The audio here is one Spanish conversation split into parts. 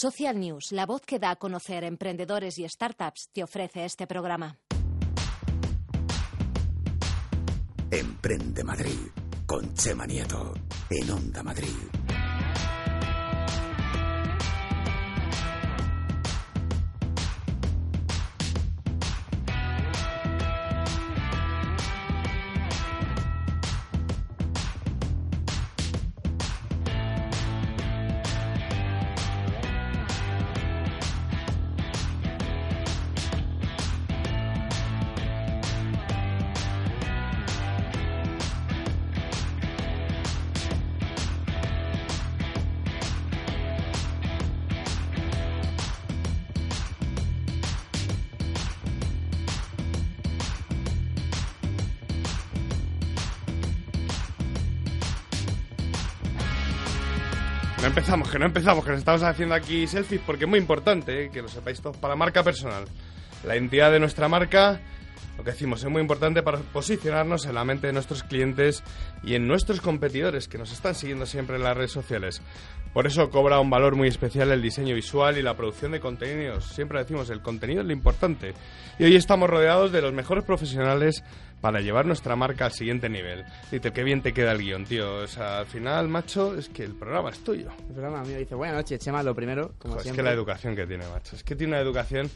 Social News, la voz que da a conocer emprendedores y startups, te ofrece este programa. Emprende Madrid con Chema Nieto en Onda Madrid. Que no empezamos, que nos estamos haciendo aquí selfies porque es muy importante eh, que lo sepáis todos para marca personal. La entidad de nuestra marca, lo que decimos, es muy importante para posicionarnos en la mente de nuestros clientes y en nuestros competidores que nos están siguiendo siempre en las redes sociales. Por eso cobra un valor muy especial el diseño visual y la producción de contenidos. Siempre decimos, el contenido es lo importante. Y hoy estamos rodeados de los mejores profesionales para llevar nuestra marca al siguiente nivel. Dice, qué bien te queda el guion, tío. O sea, al final, macho, es que el programa es tuyo. El programa mío dice, buenas noches, Chema, lo primero, como Joder, es que la educación que tiene, macho. Es que tiene una educación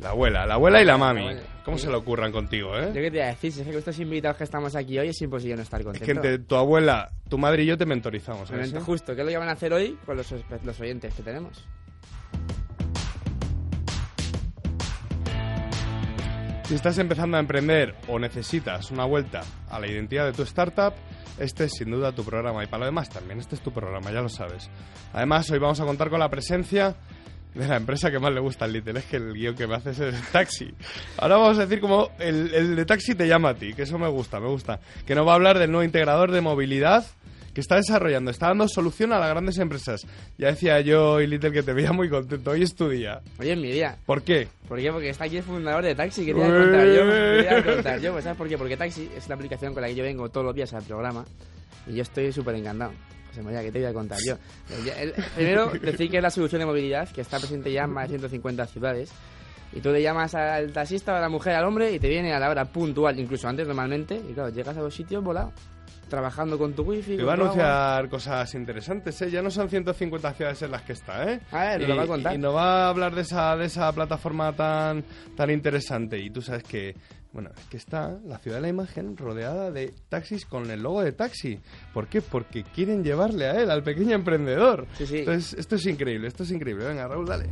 la abuela, la abuela y la mami. ¿Cómo se le ocurran contigo, Yo eh? qué te iba a decir, si es que con estos invitados que estamos aquí hoy es imposible no estar Es contento. que entre tu abuela, tu madre y yo te mentorizamos, ¿eh? Realmente ¿Sí? justo, ¿qué es lo que van a hacer hoy con los, los oyentes que tenemos? Si estás empezando a emprender o necesitas una vuelta a la identidad de tu startup, este es sin duda tu programa. Y para lo demás también, este es tu programa, ya lo sabes. Además, hoy vamos a contar con la presencia de la empresa que más le gusta al Little. Es que el guion que me haces es taxi. Ahora vamos a decir como el, el de taxi te llama a ti, que eso me gusta, me gusta. Que nos va a hablar del nuevo integrador de movilidad que está desarrollando, está dando solución a las grandes empresas. Ya decía yo y Little que te veía muy contento. Hoy es tu día. Oye, en mi día. ¿Por qué? ¿Por qué? Porque está aquí el fundador de Taxi, que te iba a contar yo. ¿Qué te iba a contar yo? Pues, ¿Sabes por qué? Porque Taxi es la aplicación con la que yo vengo todos los días al programa y yo estoy súper encantado. José María, ¿qué te voy a contar yo? El- Primero, decir que es la solución de movilidad que está presente ya en más de 150 ciudades. Y tú le llamas al taxista, a la mujer, al hombre y te viene a la hora puntual, incluso antes normalmente. Y claro, llegas a los sitios volado, trabajando con tu wifi. Te va a anunciar cosas interesantes, ¿eh? Ya no son 150 ciudades en las que está, ¿eh? A ver, y, nos lo va a contar. y nos va a hablar de esa, de esa plataforma tan, tan interesante. Y tú sabes que, bueno, es que está la ciudad de la imagen rodeada de taxis con el logo de taxi. ¿Por qué? Porque quieren llevarle a él, al pequeño emprendedor. Sí, sí. Entonces, esto es increíble, esto es increíble. Venga, Raúl, dale.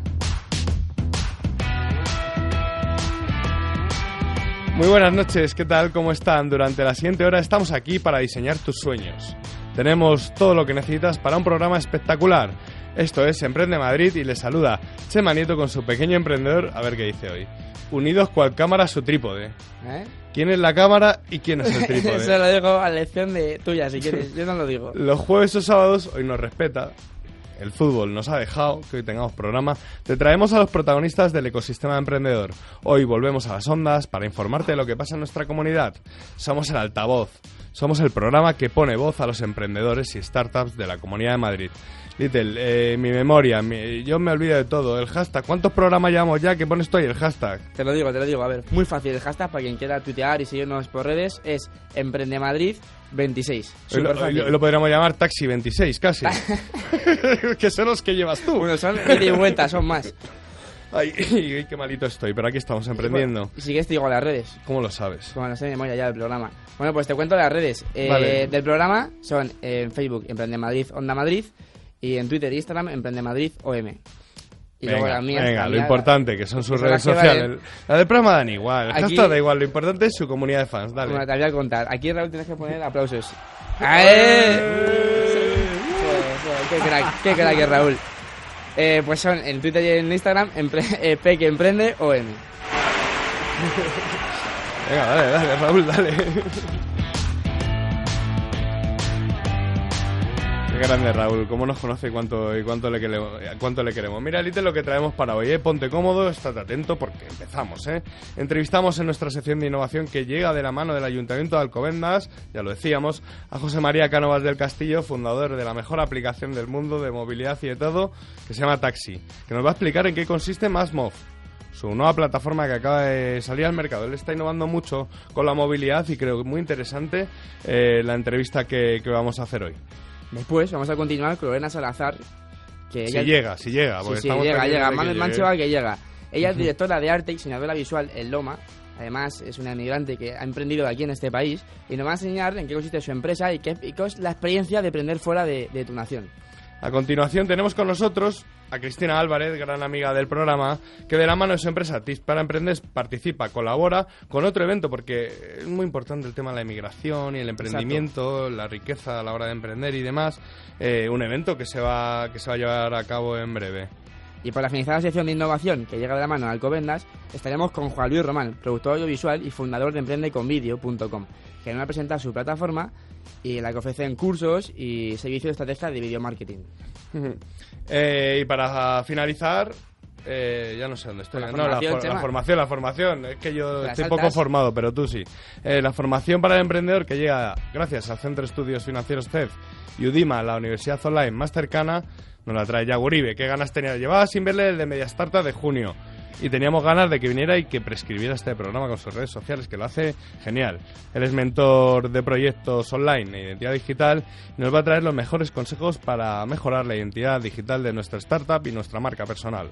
Muy buenas noches, ¿qué tal? ¿Cómo están? Durante la siguiente hora estamos aquí para diseñar tus sueños. Tenemos todo lo que necesitas para un programa espectacular. Esto es Emprende Madrid y les saluda Chema Nieto con su pequeño emprendedor, a ver qué dice hoy. Unidos cual cámara su trípode. ¿Eh? ¿Quién es la cámara y quién es el Eso trípode? lo dejo a lección de tuya, si quieres. Yo no lo digo. Los jueves o sábados hoy nos respeta. El fútbol nos ha dejado que hoy tengamos programa. Te traemos a los protagonistas del ecosistema emprendedor. Hoy volvemos a las ondas para informarte de lo que pasa en nuestra comunidad. Somos el altavoz. Somos el programa que pone voz a los emprendedores y startups de la Comunidad de Madrid. Little, eh, mi memoria, mi- yo me olvido de todo. El hashtag, ¿cuántos programas llevamos ya que pones tú ahí el hashtag? Te lo digo, te lo digo. A ver, muy fácil. El hashtag para quien quiera tuitear y seguirnos por redes es Emprendemadrid26. Hoy lo, Súper fácil. hoy lo podríamos llamar Taxi 26, casi. que son los que llevas tú. Bueno, son ida y vuelta, son más. Ay, qué malito estoy, pero aquí estamos emprendiendo. Y si quieres te digo las redes. ¿Cómo lo sabes? Como no sé de memoria ya del programa. Bueno, pues te cuento las redes. Eh, Vale. Del programa son eh, en Facebook Emprende Madrid Onda Madrid y en Twitter e Instagram Emprende Madrid OM. Y luego venga, las mías. venga, las lo importante, que son sus son redes las sociales. valen. La del programa dan igual, el Aquí- da igual, lo importante es su comunidad de fans, dale. Bueno, te voy a contar. Aquí Raúl tienes que poner aplausos. ¡Eh! Joder, joder, qué crack, qué crack es Raúl. Eh, pues son en Twitter y en Instagram, eh, P que emprende o M. Venga, dale, dale, Raúl, dale. Grande Raúl, cómo nos conoce y cuánto, y cuánto, le, queremos, cuánto le queremos. Mira, Elite, lo que traemos para hoy, ¿eh? ponte cómodo, estate atento porque empezamos. ¿eh? Entrevistamos en nuestra sección de innovación que llega de la mano del Ayuntamiento de Alcobendas, ya lo decíamos, a José María Cánovas del Castillo, fundador de la mejor aplicación del mundo de movilidad y de todo, que se llama Taxi, que nos va a explicar en qué consiste MassMov su nueva plataforma que acaba de salir al mercado. Él está innovando mucho con la movilidad y creo que muy interesante eh, la entrevista que vamos a hacer hoy. Después vamos a continuar con Lorena Salazar. Que si ella... llega, si llega. Sí, Porque sí, estamos llega, llega. de Man- que Mancheva que llega. Ella es directora de arte y diseñadora visual en Loma. Además, es una emigrante que ha emprendido aquí en este país y nos va a enseñar en qué consiste su empresa y qué, y qué es la experiencia de emprender fuera de, de tu nación. A continuación tenemos con nosotros a Cristina Álvarez, gran amiga del programa, que de la mano de su empresa Tips para Emprender participa, colabora con otro evento, porque es muy importante el tema de la emigración y el emprendimiento, la riqueza a la hora de emprender y demás. Eh, un evento que se, va, que se va a llevar a cabo en breve. Y para finalizar la sección de innovación que llega de la mano de Alcobendas, estaremos con Juan Luis Román, productor audiovisual y fundador de emprendeconvideo.com, que nos va a presentar su plataforma y la que ofrecen cursos y servicios de estrategia de video marketing. Eh, y para finalizar, eh, ya no sé dónde estoy. La no, la, formación, for- la Chema. formación, la formación. Es que yo ¿Te la estoy poco formado, pero tú sí. Eh, la formación para el emprendedor que llega gracias al Centro de Estudios Financieros CEF y UDIMA, la universidad online más cercana, nos la trae Yaguribe. ¿Qué ganas tenía? Llevaba sin verle el de Media Startup de junio. Y teníamos ganas de que viniera y que prescribiera este programa con sus redes sociales, que lo hace genial. Él es mentor de proyectos online e identidad digital y nos va a traer los mejores consejos para mejorar la identidad digital de nuestra startup y nuestra marca personal.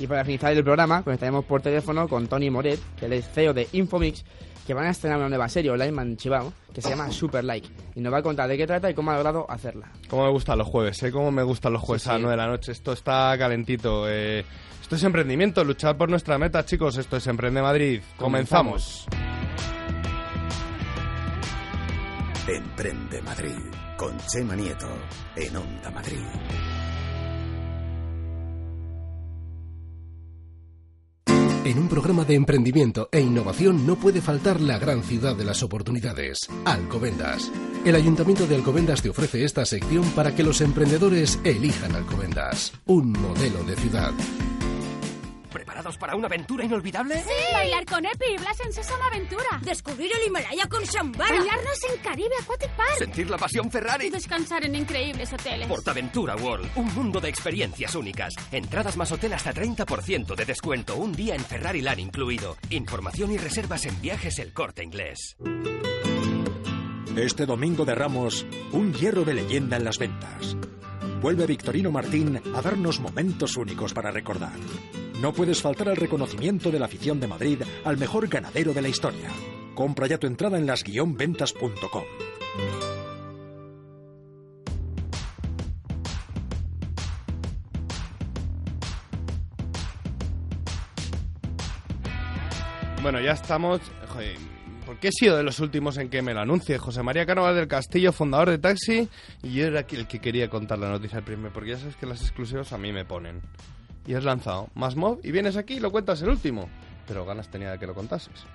Y para finalizar el programa, conectaremos por teléfono con Tony Moret, que es CEO de Infomix, que van a estrenar una nueva serie online manchivao que se llama Super Like. Y nos va a contar de qué trata y cómo ha logrado hacerla. Cómo me gustan los jueves, ¿eh? Cómo me gustan los jueves Sí, a las sí. 9 de la noche. Esto está calentito. eh. Esto es emprendimiento, luchar por nuestra meta, chicos. Esto es Emprende Madrid. Comenzamos. Emprende Madrid. Con Chema Nieto. En Onda Madrid. En un programa de emprendimiento e innovación no puede faltar la gran ciudad de las oportunidades, Alcobendas. El Ayuntamiento de Alcobendas te ofrece esta sección para que los emprendedores elijan Alcobendas, un modelo de ciudad. ¿Preparados para una aventura inolvidable? Bailar con Epi y Blas en Sésamo Aventura. Descubrir el Himalaya con Shambhala. Bañarnos en Caribe Aquatic Park. ¿Sentir la pasión Y Ferrari? descansar en increíbles hoteles. Portaventura World, un mundo de experiencias únicas. Entradas más hotel hasta 30% de descuento, un día en Ferrari Land incluido. Información y reservas en viajes El Corte Inglés. Este domingo de Ramos, un hierro de leyenda en las ventas. Vuelve Victorino Martín a darnos momentos únicos para recordar. No puedes faltar al reconocimiento de la afición de Madrid al mejor ganadero de la historia. Compra ya tu entrada en las-ventas.com. Bueno, ya estamos. ¿Por qué he sido de los últimos en que me lo anuncie? José María Cánovas del Castillo, fundador de Taxi, y yo era el que quería contar la noticia al primer, porque ya sabes que las exclusivas a mí me ponen. Y has lanzado más mob y vienes aquí y lo cuentas el último. Pero ganas tenía de que lo contases.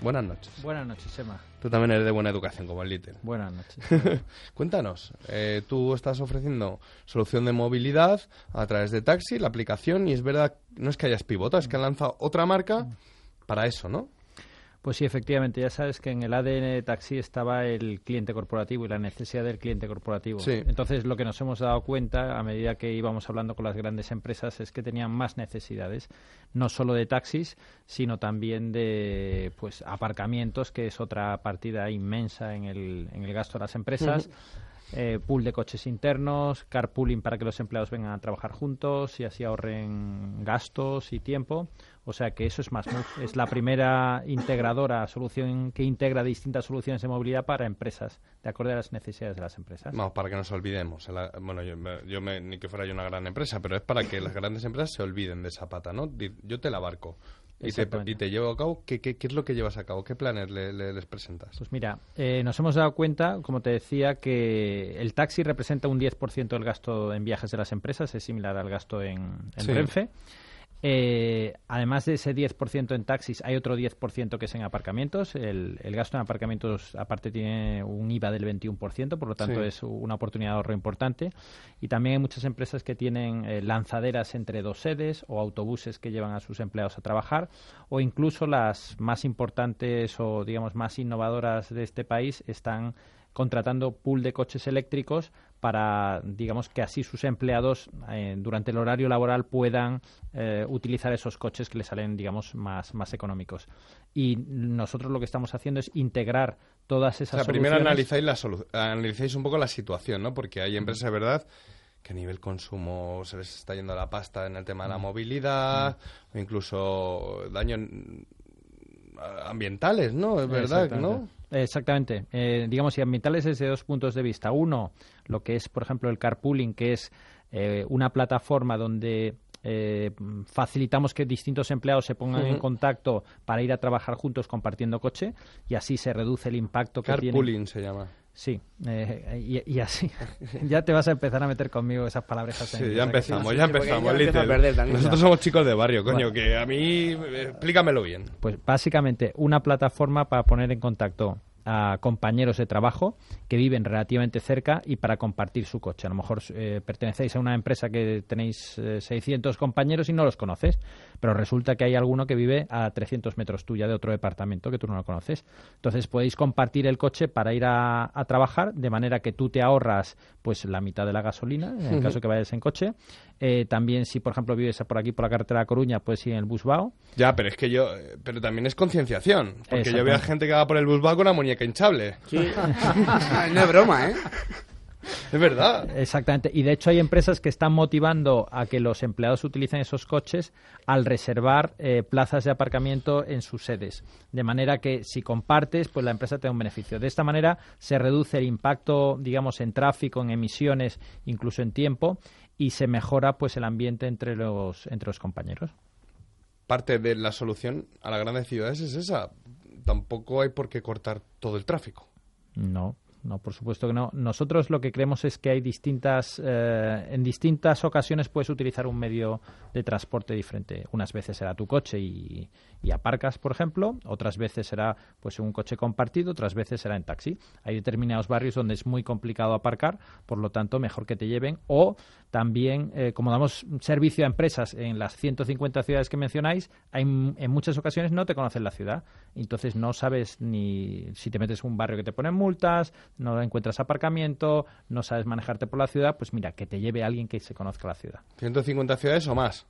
Buenas noches. Buenas noches, Emma. Tú también eres de buena educación, como el Little. Buenas noches. Cuéntanos, eh, tú estás ofreciendo solución de movilidad a través de Taxi, la aplicación, y es verdad, no es que hayas pivotado, es que han lanzado otra marca para eso, ¿no? Pues sí, efectivamente, ya sabes que en el ADN de Taxi estaba el cliente corporativo y la necesidad del cliente corporativo. Sí. Entonces, lo que nos hemos dado cuenta a medida que íbamos hablando con las grandes empresas es que tenían más necesidades, no solo de taxis, sino también de pues aparcamientos, que es otra partida inmensa en el, en el gasto de las empresas. eh, pool de coches internos, carpooling para que los empleados vengan a trabajar juntos y así ahorren gastos y tiempo. O sea que eso es más es la primera integradora solución que integra distintas soluciones de movilidad para empresas, de acuerdo a las necesidades de las empresas. Vamos, para que nos olvidemos. Bueno, yo, me- yo me- ni que fuera yo una gran empresa, pero es para que las grandes empresas se olviden de esa pata, ¿no? Yo te la barco y te, y te llevo a cabo. ¿Qué, qué, qué es lo que llevas a cabo? ¿Qué planes le- le- les presentas? Pues mira, eh, nos hemos dado cuenta, como te decía, que el taxi representa un 10% del gasto en viajes de las empresas, es similar al gasto en, en Sí. Renfe. Eh, además de ese 10% en taxis, hay otro 10% que es en aparcamientos. El, el, gasto en aparcamientos, aparte, tiene un IVA del 21%, por lo tanto Sí. es una oportunidad de ahorro importante. Y también hay muchas empresas que tienen eh, lanzaderas entre dos sedes o autobuses que llevan a sus empleados a trabajar, o incluso las más importantes o, digamos, más innovadoras de este país están contratando pool de coches eléctricos para, digamos, que así sus empleados eh, durante el horario laboral puedan eh, utilizar esos coches que les salen, digamos, más, más económicos. Y nosotros lo que estamos haciendo es integrar todas O esas sea, primero analizáis, la solu- analizáis un poco la situación, ¿no? Porque hay empresas, de verdad, que a nivel consumo se les está yendo la pasta en el tema de la movilidad, o incluso daños ambientales, ¿no? Es verdad, ¿no? Exactamente. Eh, digamos, y ambientales desde dos puntos de vista. Uno, lo que es, por ejemplo, el carpooling, que es eh, una plataforma donde eh, facilitamos que distintos empleados se pongan en contacto para ir a trabajar juntos compartiendo coche y así se reduce el impacto que tiene. Carpooling se llama. Sí, eh, y, y así. ya te vas a empezar a meter conmigo esas palabras. Sí, ya empezamos, ya empezamos, ya a perder Nosotros ya. somos chicos de barrio, coño, Bueno. que a mí, explícamelo bien. Pues básicamente una plataforma para poner en contacto a compañeros de trabajo que viven relativamente cerca y para compartir su coche. A lo mejor eh, pertenecéis a una empresa que tenéis eh, 600 compañeros y no los conoces, pero resulta que hay alguno que vive a 300 metros tuya de otro departamento que tú no lo conoces. Entonces podéis compartir el coche para ir a, a trabajar de manera que tú te ahorras pues la mitad de la gasolina en el caso que vayas en coche. Eh, también si por ejemplo vives por aquí por la carretera de Coruña puedes ir en el Busbao Ya, pero es que yo, eh, pero también es concienciación, porque yo veo a gente que va por el busbao con una muñeca hinchable. Sí. no es broma, ¿eh? Es verdad. Exactamente. Y de hecho hay empresas que están motivando a que los empleados utilicen esos coches al reservar eh, plazas de aparcamiento en sus sedes. De manera que si compartes, pues la empresa te da un beneficio. De esta manera se reduce el impacto, digamos, en tráfico, en emisiones, incluso en tiempo, y se mejora pues el ambiente entre los, entre los compañeros. Parte de la solución a las grandes ciudades es esa. Tampoco hay por qué cortar todo el tráfico. No, no, por supuesto que no. Nosotros lo que creemos es que hay distintas, eh, en distintas ocasiones puedes utilizar un medio de transporte diferente. Unas veces será tu coche y, y aparcas, por ejemplo. Otras veces será pues un coche compartido. Otras veces será en taxi. Hay determinados barrios donde es muy complicado aparcar, por lo tanto mejor que te lleven. O también, eh, como damos servicio a empresas en las 150 ciudades que mencionáis, hay, en muchas ocasiones no te conocen la ciudad. Entonces no sabes ni si te metes en un barrio que te ponen multas, no encuentras aparcamiento, no sabes manejarte por la ciudad, pues mira, que te lleve alguien que se conozca la ciudad. 150 ciudades o más.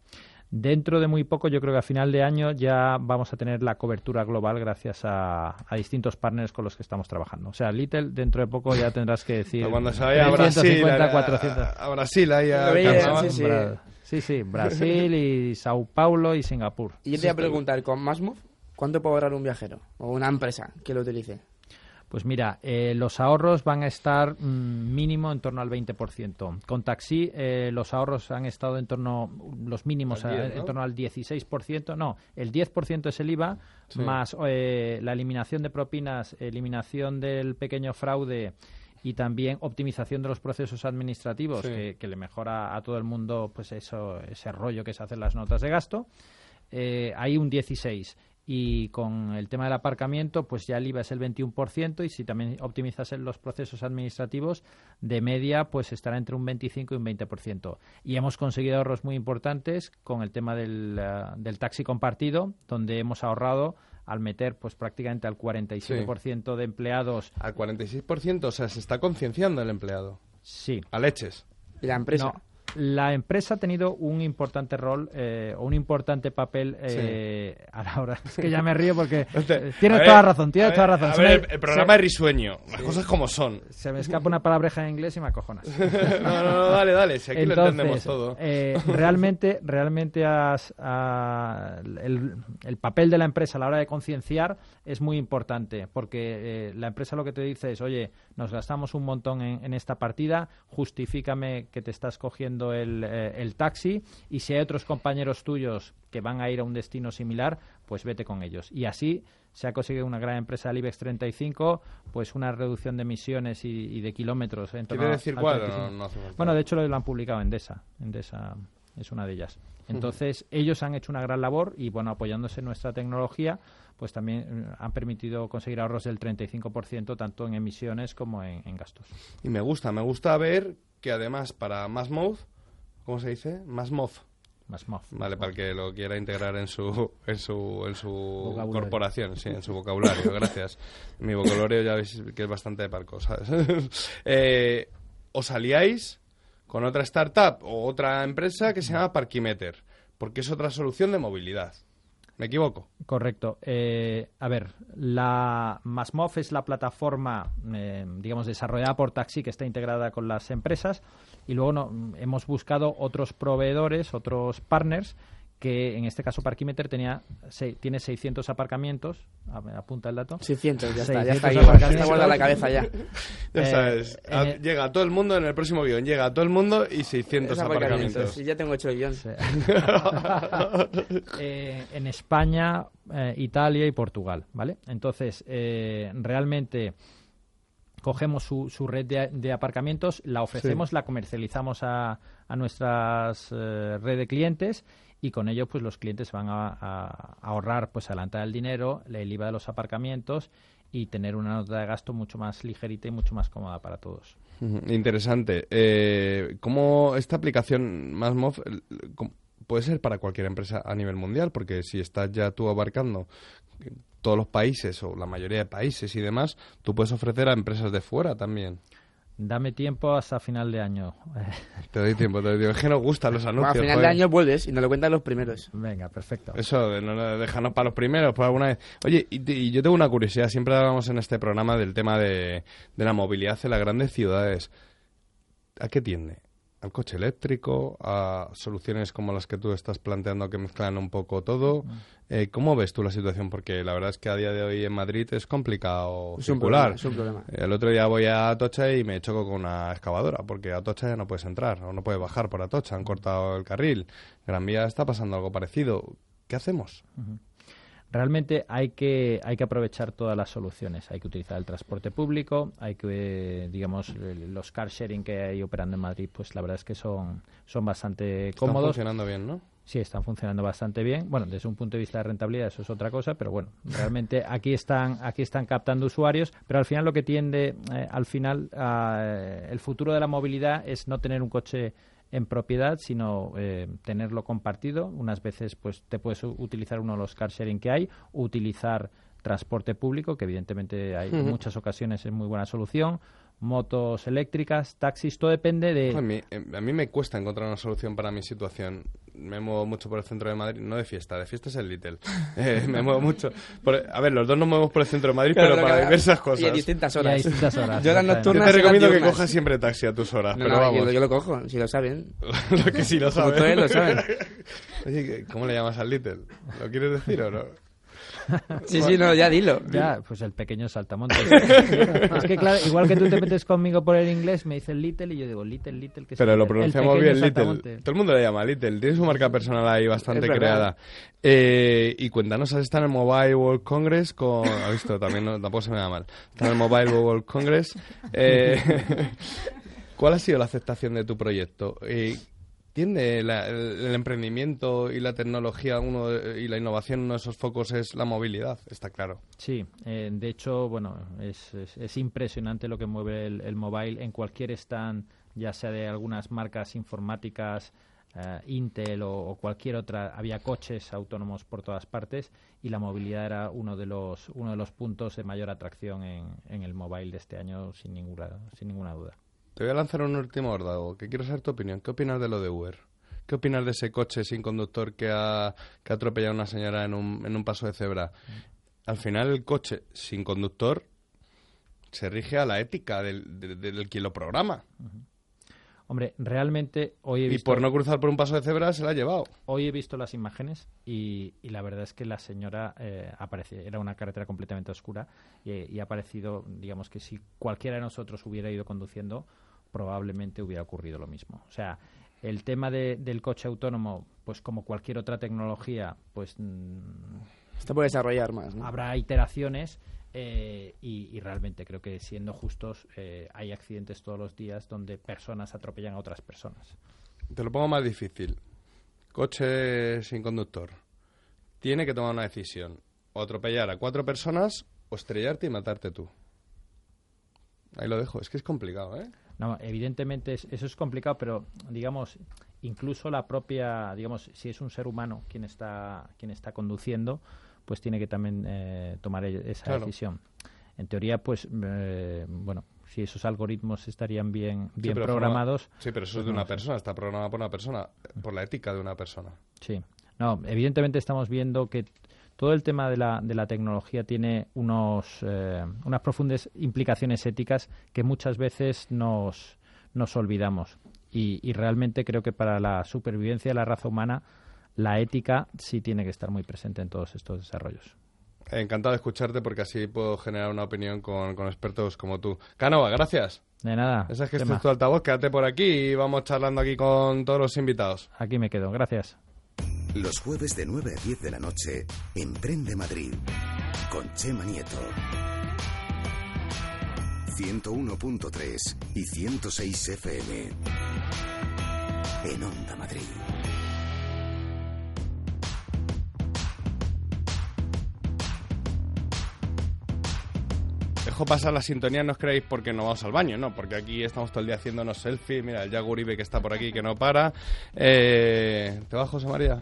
Dentro de muy poco, yo creo que a final de año ya vamos a tener la cobertura global gracias a, a distintos partners con los que estamos trabajando. O sea, Little, dentro de poco ya tendrás que decir... Cuando se vaya a Brasil, 350, a, 400. a Brasil, ahí a sí, sí. Sí, sí, Brasil y Sao Paulo y Singapur. Y yo te voy a preguntar, con Masmove, ¿cuánto puede ahorrar un viajero o una empresa que lo utilice? Pues mira, eh, los ahorros van a estar mm, mínimo en torno al 20%. Con Taxi eh, los ahorros han estado en torno, los mínimos Al 10, eh, en ¿no? torno al 16%. No, el 10% es el IVA, Sí. más eh, la eliminación de propinas, eliminación del pequeño fraude y también optimización de los procesos administrativos Sí. que, que le mejora a todo el mundo pues eso ese rollo que se hacen las notas de gasto eh, hay un 16 y con el tema del aparcamiento pues ya el IVA es el 21% y si también optimizas en los procesos administrativos de media pues estará entre un 25 y un 20% y hemos conseguido ahorros muy importantes con el tema del, eh, del taxi compartido donde hemos ahorrado al meter pues prácticamente al 47% de empleados Al 46%, o sea, se está concienciando el empleado. sí A leches. ¿Y la empresa? no, la empresa ha tenido un importante rol eh, o un importante papel eh, a la hora. Es que ya me río porque eh, tienes ver, toda la razón, tienes toda razón. a Se ver, me- el, programa se- es risueño, las cosas como son. Se me escapa una palabreja en inglés y me acojonas. no, no, no, dale, dale, si aquí lo entendemos todo. eh, realmente, realmente has- el, el papel de la empresa a la hora de concienciar es muy importante, porque eh, la empresa lo que te dice es, oye, nos gastamos un montón en, en esta partida, justifícame que te estás cogiendo el, eh, el taxi y si hay otros compañeros tuyos que van a ir a un destino similar, pues vete con ellos. Y así se ha conseguido una gran empresa del IBEX 35, pues una reducción de emisiones y, y de kilómetros. En torno ¿Quiere a- decir al cuál? 35. No, no hace falta. Bueno, de hecho lo, han publicado en Endesa. Endesa es una de ellas. Entonces, ellos han hecho una gran labor y, bueno, apoyándose en nuestra tecnología, pues también eh, han permitido conseguir ahorros del 35% tanto en emisiones como en, en gastos. Y me gusta, me gusta ver que además para Masmouth, ¿cómo se dice? Masmouth. Más mof. Vale, para el que lo quiera integrar en su en su en su corporación, sí, en su vocabulario, gracias. Mi vocabulario ya veis que es bastante de parco, ¿sabes? eh, os aliáis con otra startup o otra empresa que se llama Parkimeter, porque es otra solución de movilidad. ¿Me equivoco? Correcto. Eh, a ver, la Masmof es la plataforma, eh, digamos, desarrollada por Taxi que está integrada con las empresas y luego no- hemos buscado otros proveedores, otros partners que en este caso Parkimeter tenía se- tiene 600 aparcamientos, a apunta el dato. 600, ya está, ya 600 está ahí, aparcamientos. está guardada la cabeza ya. Ya Eh, sabes, a- eh, llega todo el mundo en el próximo guion, llega todo el mundo y 600 Esos aparcamientos. Sí, ya tengo hecho el guion. Eh, en España, eh, Italia y Portugal, ¿vale? Entonces, eh, realmente cogemos su, su red de, de aparcamientos, la ofrecemos, la comercializamos a, a nuestras eh, red de clientes y con ello pues los clientes van a, a ahorrar pues adelantar el dinero, el IVA de los aparcamientos y tener una nota de gasto mucho más ligerita y mucho más cómoda para todos. Interesante. Eh, ¿Cómo esta aplicación cómo- puede ser para cualquier empresa a nivel mundial? Porque si estás ya tú abarcando todos los países o la mayoría de países y demás, tú puedes ofrecer a empresas de fuera también. Dame tiempo hasta final de año. Te doy tiempo, te doy tiempo. Es que nos gustan los Bueno, anuncios. a final de año vuelves y nos lo cuentan los primeros. Venga, perfecto. Eso, de no, no, déjanos para los primeros, por alguna vez. Oye, y yo tengo una curiosidad. Siempre hablamos en este programa del tema de, de la movilidad en las grandes ciudades. ¿A qué tiende? ¿Al coche eléctrico? ¿A soluciones como las que tú estás planteando que mezclan un poco todo? Eh, ¿Cómo ves tú la situación? Porque la verdad es que a día de hoy en Madrid es complicado Es un circular. problema, es un problema. El otro día voy a Atocha y me choco con una excavadora, porque a Atocha ya no puedes entrar, o no puedes bajar por Atocha, han cortado el carril. Gran Vía está pasando algo parecido. ¿Qué hacemos? Realmente hay que, hay que aprovechar todas las soluciones. Hay que utilizar el transporte público, hay que, eh, digamos, los car sharing que hay operando en Madrid, pues la verdad es que son, son bastante Están cómodos. funcionando bien, ¿no? Sí, están funcionando bastante bien. Bueno, desde un punto de vista de rentabilidad eso es otra cosa, pero bueno, realmente aquí están aquí están captando usuarios, pero al final lo que tiende eh, al final a, el futuro de la movilidad es no tener un coche en propiedad, sino eh, tenerlo compartido. Unas veces pues te puedes utilizar uno de los car sharing que hay, utilizar transporte público, que evidentemente hay en muchas ocasiones es muy buena solución, motos eléctricas, taxis, todo depende de A mí, eh, a mí me cuesta encontrar una solución para mi situación. Me muevo mucho por el centro de Madrid, no de fiesta, de fiesta es el Little. Eh, me muevo mucho. por- a ver, los dos nos movemos por el centro de Madrid, pero, Pero para diversas y cosas. en distintas Y a horas. distintas horas, Yo las. Yo nocturnas te y recomiendo que cojas siempre taxi a tus horas, No, pero no, vamos. yo, yo lo cojo, si lo saben. lo que sí lo Como sabes. todos lo saben. Oye, ¿qué- ¿cómo le llamas al Little? ¿Lo quieres decir o no? Sí, sí, no, ya dilo. Ya, pues el pequeño saltamontes. es que claro, igual que tú te metes conmigo por el inglés, me dice Little y yo digo Little, Little. que es Pero lo pronunciamos bien, Little. Todo el mundo le llama Little. Tiene su marca personal ahí bastante creada. Eh, y cuéntanos, has estado en el Mobile World Congress con... ¿Has visto? También no- tampoco se me da mal. Está en el Mobile World Congress. Eh, ¿Cuál ha sido la aceptación de tu proyecto? Eh, ¿Tiende la- el, emprendimiento y la tecnología uno y la innovación uno de esos focos es la movilidad? Está claro. Sí, eh, de hecho, bueno, es, es, es impresionante lo que mueve el, el mobile en cualquier stand, ya sea de algunas marcas informáticas, eh, Intel o, o cualquier otra. Había coches autónomos por todas partes y la movilidad era uno de los uno de los puntos de mayor atracción en, en el mobile de este año, sin ninguna sin ninguna duda. Te voy a lanzar un último órdago, que quiero saber tu opinión. ¿Qué opinas de lo de Uber? ¿Qué opinas de ese coche sin conductor que ha, que ha atropellado a una señora en un, en un paso de cebra? Al final el coche sin conductor se rige a la ética del, del, del quien lo programa. Hombre, realmente hoy he Y visto por no cruzar por un paso de cebra se la ha llevado. Hoy he visto las imágenes y, y la verdad es que la señora eh, aparece, era una carretera completamente oscura y, y ha parecido, digamos que si cualquiera de nosotros hubiera ido conduciendo, probablemente hubiera ocurrido lo mismo. O sea, el tema de- del coche autónomo, pues como cualquier otra tecnología, pues mm, Esto puede desarrollar más, ¿no? habrá iteraciones eh, y, y realmente creo que siendo justos eh, hay accidentes todos los días donde personas atropellan a otras personas. Te lo pongo más difícil. coche sin conductor, tiene que tomar una decisión. O atropellar a cuatro personas o estrellarte y matarte tú. Ahí lo dejo. Es que es complicado, ¿eh? No, evidentemente es- eso es complicado, pero digamos, incluso la propia, digamos, si es un ser humano quien está, quien está conduciendo, pues tiene que también eh, tomar esa Claro. decisión. En teoría, pues, eh, bueno, si esos algoritmos estarían bien, bien programados. forma- sí, pero eso pues es de no una persona, está programado por una persona, por la ética de una persona. Sí. No, evidentemente estamos viendo que todo el tema de la, de la tecnología tiene unos, eh, unas profundas implicaciones éticas que muchas veces nos, nos olvidamos. Y, y realmente creo que para la supervivencia de la raza humana, la ética sí tiene que estar muy presente en todos estos desarrollos. Encantado de escucharte porque así puedo generar una opinión con, con expertos como tú. Canova, gracias. De nada. Esa es que este es tu altavoz, quédate por aquí y vamos charlando aquí con todos los invitados. Aquí me quedo, gracias. Los jueves de 9 a 10 de la noche, Emprende Madrid, con Chema Nieto. 101.3 y 106 FM. En Onda Madrid. Dejo pasar la sintonía, no os creéis porque no vamos al baño, no, porque aquí estamos todo el día haciéndonos selfies. Mira, el Yago Uribe que está por aquí, que no para. Eh, ¿Te va, José María?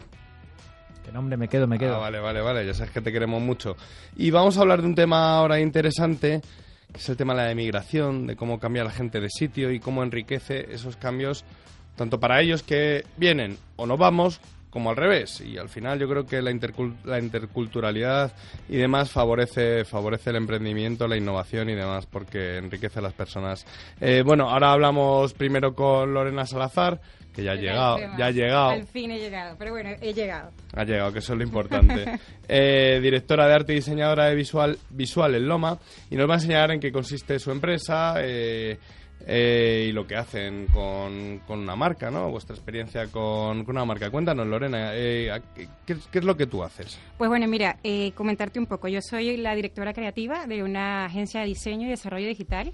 No, hombre, me quedo, me quedo. Ah, vale, vale, vale, ya sabes que te queremos mucho. Y vamos a hablar de un tema ahora interesante, que es el tema de la emigración, de cómo cambia la gente de sitio y cómo enriquece esos cambios, tanto para ellos que vienen o no vamos, como al revés. Y al final yo creo que la, intercul- la interculturalidad y demás favorece, favorece el emprendimiento, la innovación y demás, porque enriquece a las personas. Eh, bueno, ahora hablamos primero con Lorena Salazar, que ya ha llegado, ya ha llegado. Al fin he llegado, pero bueno, he llegado. Ha llegado, que eso es lo importante. Eh, directora de arte y diseñadora de visual, visual en Loma y nos va a enseñar en qué consiste su empresa eh, eh, y lo que hacen con, con una marca, ¿no? Vuestra experiencia con, con una marca. Cuéntanos, Lorena, eh, ¿a ¿qué, qué es- qué es lo que tú haces? Pues bueno, mira, eh, comentarte un poco. Yo soy la directora creativa de una agencia de diseño y desarrollo digital.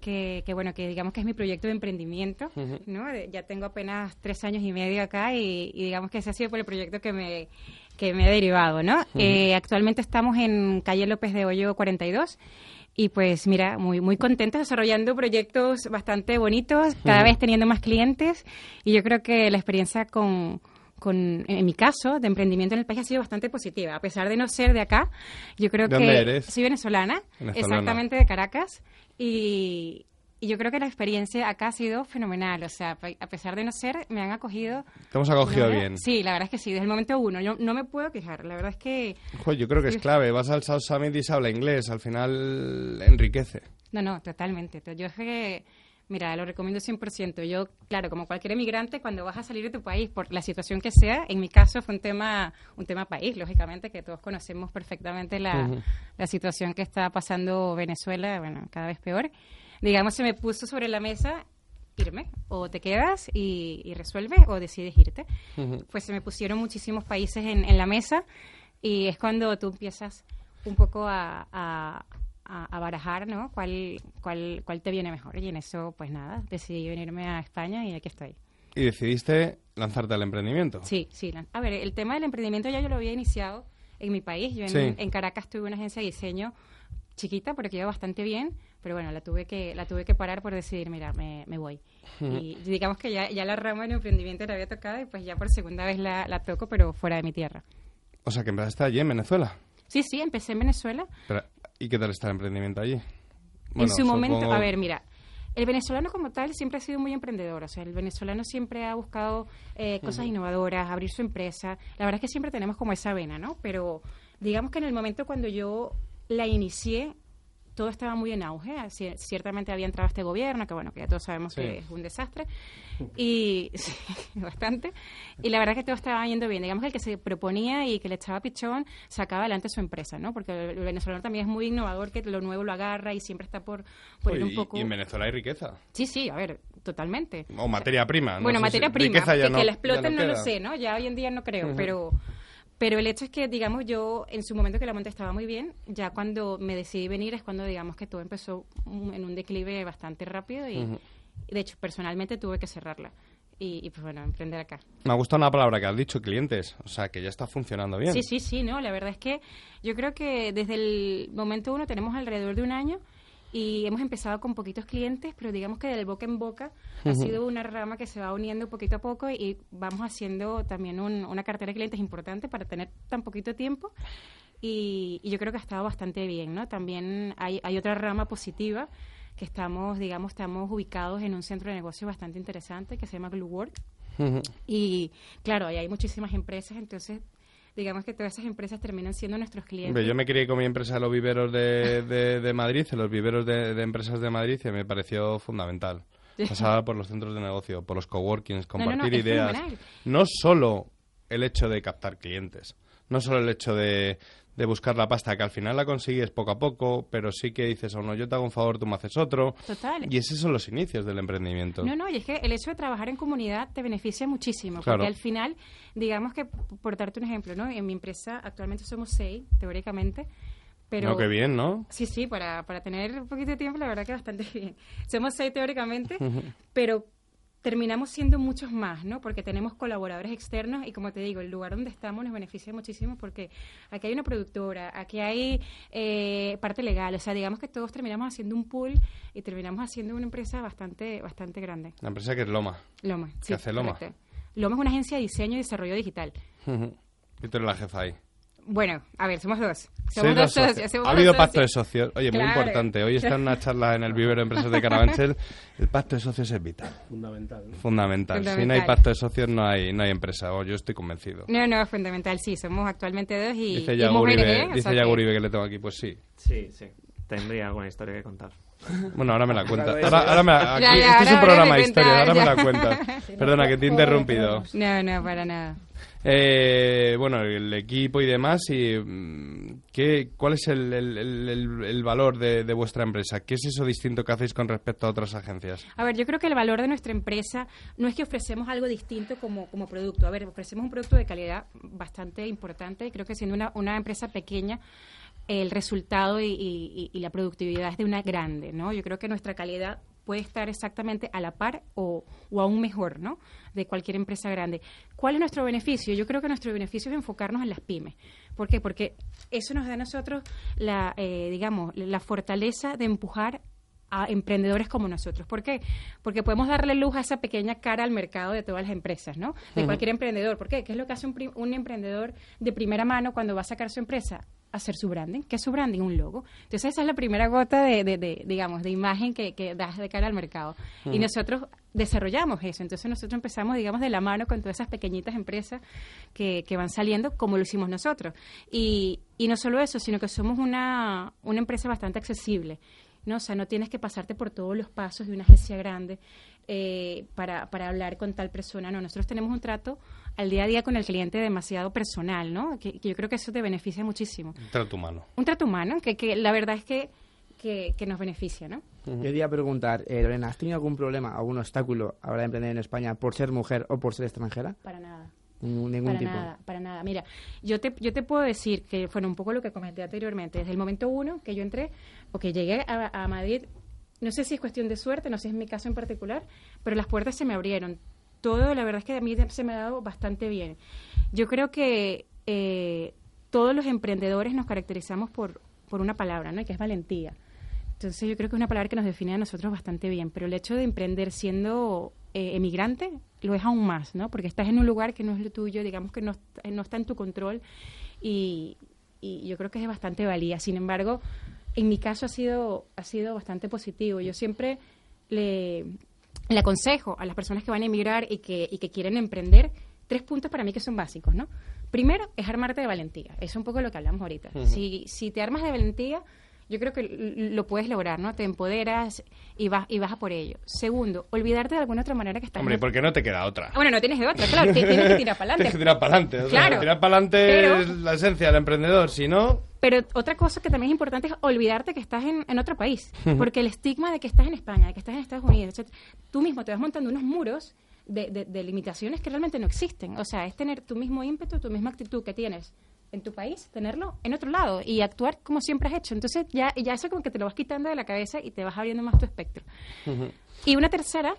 Que, que, bueno, que digamos que es mi proyecto de emprendimiento. ¿no? De- ya tengo apenas tres años y medio acá y, y digamos que ese ha sido por el proyecto que me, que me ha derivado, ¿no? Eh, actualmente estamos en calle López de Hoyo 42 y pues mira, muy, muy contentos desarrollando proyectos bastante bonitos, cada vez teniendo más clientes y yo creo que la experiencia con, con, en mi caso, de emprendimiento en el país ha sido bastante positiva. A pesar de no ser de acá, yo creo ¿De que dónde eres? soy venezolana, Venezolana. exactamente de Caracas, y, y yo creo que la experiencia acá ha sido fenomenal. O sea, a pesar de no ser, me han acogido. Te hemos acogido bien. Sí, la verdad es que sí, desde el momento uno. Yo no me puedo quejar. La verdad es que. Joder, yo creo que es clave. Vas al South Summit y se habla inglés. Al final enriquece. No, no, totalmente. Yo es que, mira, lo recomiendo 100%. Yo, claro, como cualquier emigrante, cuando vas a salir de tu país, por la situación que sea, en mi caso fue un tema, un tema país, lógicamente, que todos conocemos perfectamente la, Ujú. la situación que está pasando Venezuela, bueno, cada vez peor. Digamos, se me puso sobre la mesa irme, o te quedas y, y resuelves, o decides irte. Ujú. Pues se me pusieron muchísimos países en, en la mesa y es cuando tú empiezas un poco a, a, a- a barajar, ¿no? ¿Cuál, cuál, ¿Cuál te viene mejor? Y en eso, pues nada, decidí venirme a España y aquí estoy. Y decidiste lanzarte al emprendimiento. Sí, sí. A ver, el tema del emprendimiento ya yo lo había iniciado en mi país. Yo en, Sí. en Caracas tuve una agencia de diseño chiquita, pero que iba bastante bien, pero bueno, la tuve que la tuve que parar por decidir, mira, me, me voy. Y digamos que ya, ya la rama del emprendimiento la había tocado y pues ya por segunda vez la, la toco, pero fuera de mi tierra. O sea, que empezaste allí en Venezuela. Sí, sí, empecé en Venezuela. Pero, ¿Y qué tal está el emprendimiento allí? en su momento, supongo- a ver, mira, el venezolano como tal siempre ha sido muy emprendedor, o sea, el venezolano siempre ha buscado eh, cosas innovadoras, abrir su empresa. La verdad es que siempre tenemos como esa vena, ¿no? Pero digamos que en el momento cuando yo la inicié, todo estaba muy en auge. Cier- Ciertamente había entrado este gobierno, que bueno, que ya todos sabemos Sí. que es un desastre, y sí, bastante. Y la verdad que todo estaba yendo bien. Digamos que el que se proponía y que le echaba pichón sacaba adelante su empresa, ¿no? Porque el venezolano también es muy innovador, que lo nuevo lo agarra y siempre está por, por ir un poco... y en Venezuela hay riqueza. Sí, sí, a ver, totalmente. O materia prima. no bueno, si- materia prima, que, no- que la exploten no, lo sé, ¿no? Ya hoy en día no creo, pero pero el hecho es que, digamos, yo en su momento que la monta estaba muy bien, ya cuando me decidí venir es cuando, digamos, que todo empezó en un declive bastante rápido y, Ujú. y, de hecho, personalmente tuve que cerrarla. y, y, pues bueno, emprender acá. Me ha gustado una palabra que has dicho, clientes. O sea, que ya está funcionando bien. Sí, sí, sí, no, la verdad es que yo creo que desde el momento uno tenemos alrededor de un año y hemos empezado con poquitos clientes, pero digamos que del boca en boca ha Ujú. sido una rama que se va uniendo poquito a poco y vamos haciendo también un- una cartera de clientes importante para tener tan poquito tiempo y, y yo creo que ha estado bastante bien, ¿no? También hay, hay otra rama positiva que estamos, digamos, estamos ubicados en un centro de negocio bastante interesante que se llama Glue Work y claro, ahí hay muchísimas empresas, entonces digamos que todas esas empresas terminan siendo nuestros clientes. Yo me crié con mi empresa los viveros de, de, de Madrid, los viveros de, de empresas de Madrid, y me pareció fundamental. Pasaba por los centros de negocio, por los coworkings, No, no, no, compartir ideas. No solo el hecho de captar clientes, no solo el hecho de, de buscar la pasta, que al final la consigues poco a poco, pero sí que dices, o no, yo te hago un favor, tú me haces otro. Total. Y esos son los inicios del emprendimiento. No, no, y es que el hecho de trabajar en comunidad te beneficia muchísimo, Claro. porque al final, digamos que, por darte un ejemplo, ¿no? En mi empresa actualmente somos seis, teóricamente, pero... No, qué bien, ¿no? Sí, sí, para, para tener un poquito de tiempo, la verdad que bastante bien. Somos seis teóricamente, pero terminamos siendo muchos más, ¿no? Porque tenemos colaboradores externos y como te digo, el lugar donde estamos nos beneficia muchísimo porque aquí hay una productora, aquí hay eh, parte legal, o sea, digamos que todos terminamos haciendo un pool y terminamos haciendo una empresa bastante bastante grande. La empresa que es Loma. Loma, sí. ¿Qué hace Loma? correcto. Loma es una agencia de diseño y desarrollo digital. Ujú. Y tú eres la jefa ahí. Bueno, a ver, somos dos. Somos dos dos socios. socios. somos Ha dos habido socios. pacto de socios. Oye, muy importante. Hoy está en una charla en el vivero de empresas de Carabanchel. El pacto de socios es vital. Fundamental. Fundamental. Si no hay Fundamental. pacto de socios, no hay, no hay empresa. O yo estoy convencido. No, no, es fundamental, sí, somos actualmente dos y, Dice y ya mujeres, Uribe, ¿eh? O dice sea ya que- Uribe que le tengo aquí. Pues sí. Sí, sí. Tendría alguna historia que contar. Bueno, ahora me la cuenta. Ahora, me la- aquí- Ya, ya, este es un programa de cuenta, historia. Ahora me la cuentas. Perdona, que te he interrumpido. No, no, para nada. Eh, bueno, el equipo y demás. Y, mm, ¿qué, ¿Cuál es el, el- el- el- valor de, de vuestra empresa? ¿Qué es eso distinto que hacéis con respecto a otras agencias? A ver, yo creo que el valor de nuestra empresa no es que ofrecemos algo distinto como, como producto. A ver, ofrecemos un producto de calidad bastante importante. Creo que siendo una, una empresa pequeña, el resultado y, y- y la productividad es de una grande, ¿no? Yo creo que nuestra calidad puede estar exactamente a la par o, o aún mejor, ¿no? De cualquier empresa grande. ¿Cuál es nuestro beneficio? Yo creo que nuestro beneficio es enfocarnos en las pymes. ¿Por qué? Porque eso nos da a nosotros la, eh, digamos, la fortaleza de empujar a emprendedores como nosotros. ¿Por qué? Porque podemos darle luz a esa pequeña cara al mercado de todas las empresas, ¿no? De cualquier emprendedor. ¿Por qué? ¿Qué es lo que hace un, un emprendedor de primera mano cuando va a sacar su empresa? Hacer su branding. ¿Qué es su branding? Un logo. Entonces esa es la primera gota de, de- de, digamos, de imagen que, que das de cara al mercado. Y nosotros desarrollamos eso. Entonces nosotros empezamos, digamos, de la mano con todas esas pequeñitas empresas que, que van saliendo como lo hicimos nosotros. Y, y no solo eso, sino que somos una, una empresa bastante accesible. ¿No? O sea, no tienes que pasarte por todos los pasos de una agencia grande eh, para, para hablar con tal persona. No, nosotros tenemos un trato al día a día con el cliente demasiado personal, ¿no? Que, que yo creo que eso te beneficia muchísimo. Trato humano. Un trato humano que, que la verdad es que, que, que nos beneficia, ¿no? Yo te iba a preguntar, eh, Lorena, ¿has tenido algún problema, algún obstáculo a la hora de emprender en España por ser mujer o por ser extranjera? Para nada. Ningún, para tipo. nada, para nada. Mira, yo te, yo te puedo decir que, bueno, un poco lo que comenté anteriormente, desde el momento uno que yo entré o que llegué a, a Madrid, no sé si es cuestión de suerte, no sé si es mi caso en particular, pero las puertas se me abrieron. Todo, la verdad es que a mí se me ha dado bastante bien. Yo creo que eh, todos los emprendedores nos caracterizamos por, por una palabra, ¿no? Y que es valentía. Entonces yo creo que es una palabra que nos define a nosotros bastante bien, pero el hecho de emprender siendo eh, emigrante lo es aún más, ¿no? Porque estás en un lugar que no es lo tuyo, digamos que no, no está en tu control y, y yo creo que es de bastante valía. Sin embargo, en mi caso ha sido, ha sido bastante positivo. Yo siempre le, le aconsejo a las personas que van a emigrar y que, y que quieren emprender tres puntos para mí que son básicos, ¿no? Primero es armarte de valentía. Es un poco lo que hablamos ahorita. Ujú. si, si te armas de valentía, yo creo que lo puedes lograr, ¿no? Te empoderas y vas, y vas a por ello. Segundo, olvidarte de alguna otra manera que estás... Hombre, porque no te queda otra. Bueno, no tienes de otra, claro, ti- tienes que tirar para Tienes que adelante. tirar para adelante. Claro. tirar para adelante es la esencia del emprendedor. Si no, Pero otra cosa que también es importante es olvidarte que estás en, en otro país. Porque el estigma de que estás en España, de que estás en Estados Unidos, etcétera, tú mismo te vas montando unos muros de, de- de limitaciones que realmente no existen. O sea, es tener tu mismo ímpetu, tu misma actitud que tienes en tu país, tenerlo en otro lado y actuar como siempre has hecho. Entonces ya, ya eso como que te lo vas quitando de la cabeza y te vas abriendo más tu espectro. Y una tercera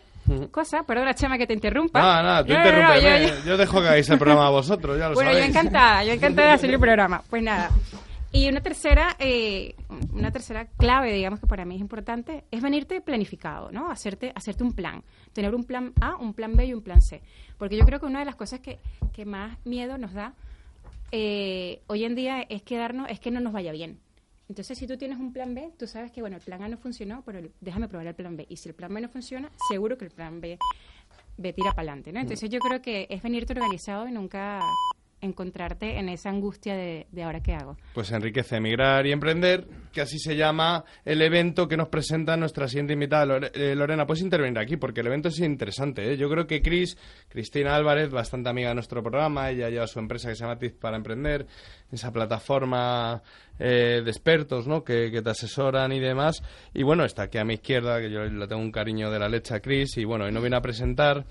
cosa, perdona Chema que te interrumpa. No, no, tú No, no, no, interrúmpeme. yo- yo- Yo dejo que hagáis el programa a vosotros, ya lo bueno, yo encantada, yo encantada de hacer el programa. Pues nada. Y una tercera, eh, una tercera clave, digamos que para mí es importante, es venirte planificado, ¿no? Hacerte, hacerte un plan. Tener un plan A, un plan B y un plan C. Porque yo creo que una de las cosas que, que más miedo nos da eh, hoy en día es quedarnos, es que no nos vaya bien. Entonces, si tú tienes un plan B, tú sabes que, bueno, el plan A no funcionó, pero el- déjame probar el plan B. Y si el plan B no funciona, seguro que el plan B, B tira para adelante, ¿no? Entonces, yo creo que es venirte organizado y nunca encontrarte en esa angustia de, de ahora qué hago. Pues enriquece, emigrar y emprender, que así se llama el evento que nos presenta nuestra siguiente invitada. Lore- eh, Lorena, puedes intervenir aquí porque el evento es interesante. ¿eh? Yo creo que Cris, Cristina Álvarez, bastante amiga de nuestro programa, ella lleva su empresa que se llama Tiz para Emprender, esa plataforma eh, de expertos ¿no? que, que te asesoran y demás. Y bueno, está aquí a mi izquierda, que yo le tengo un cariño de la leche a Cris, y bueno, hoy no viene a presentar.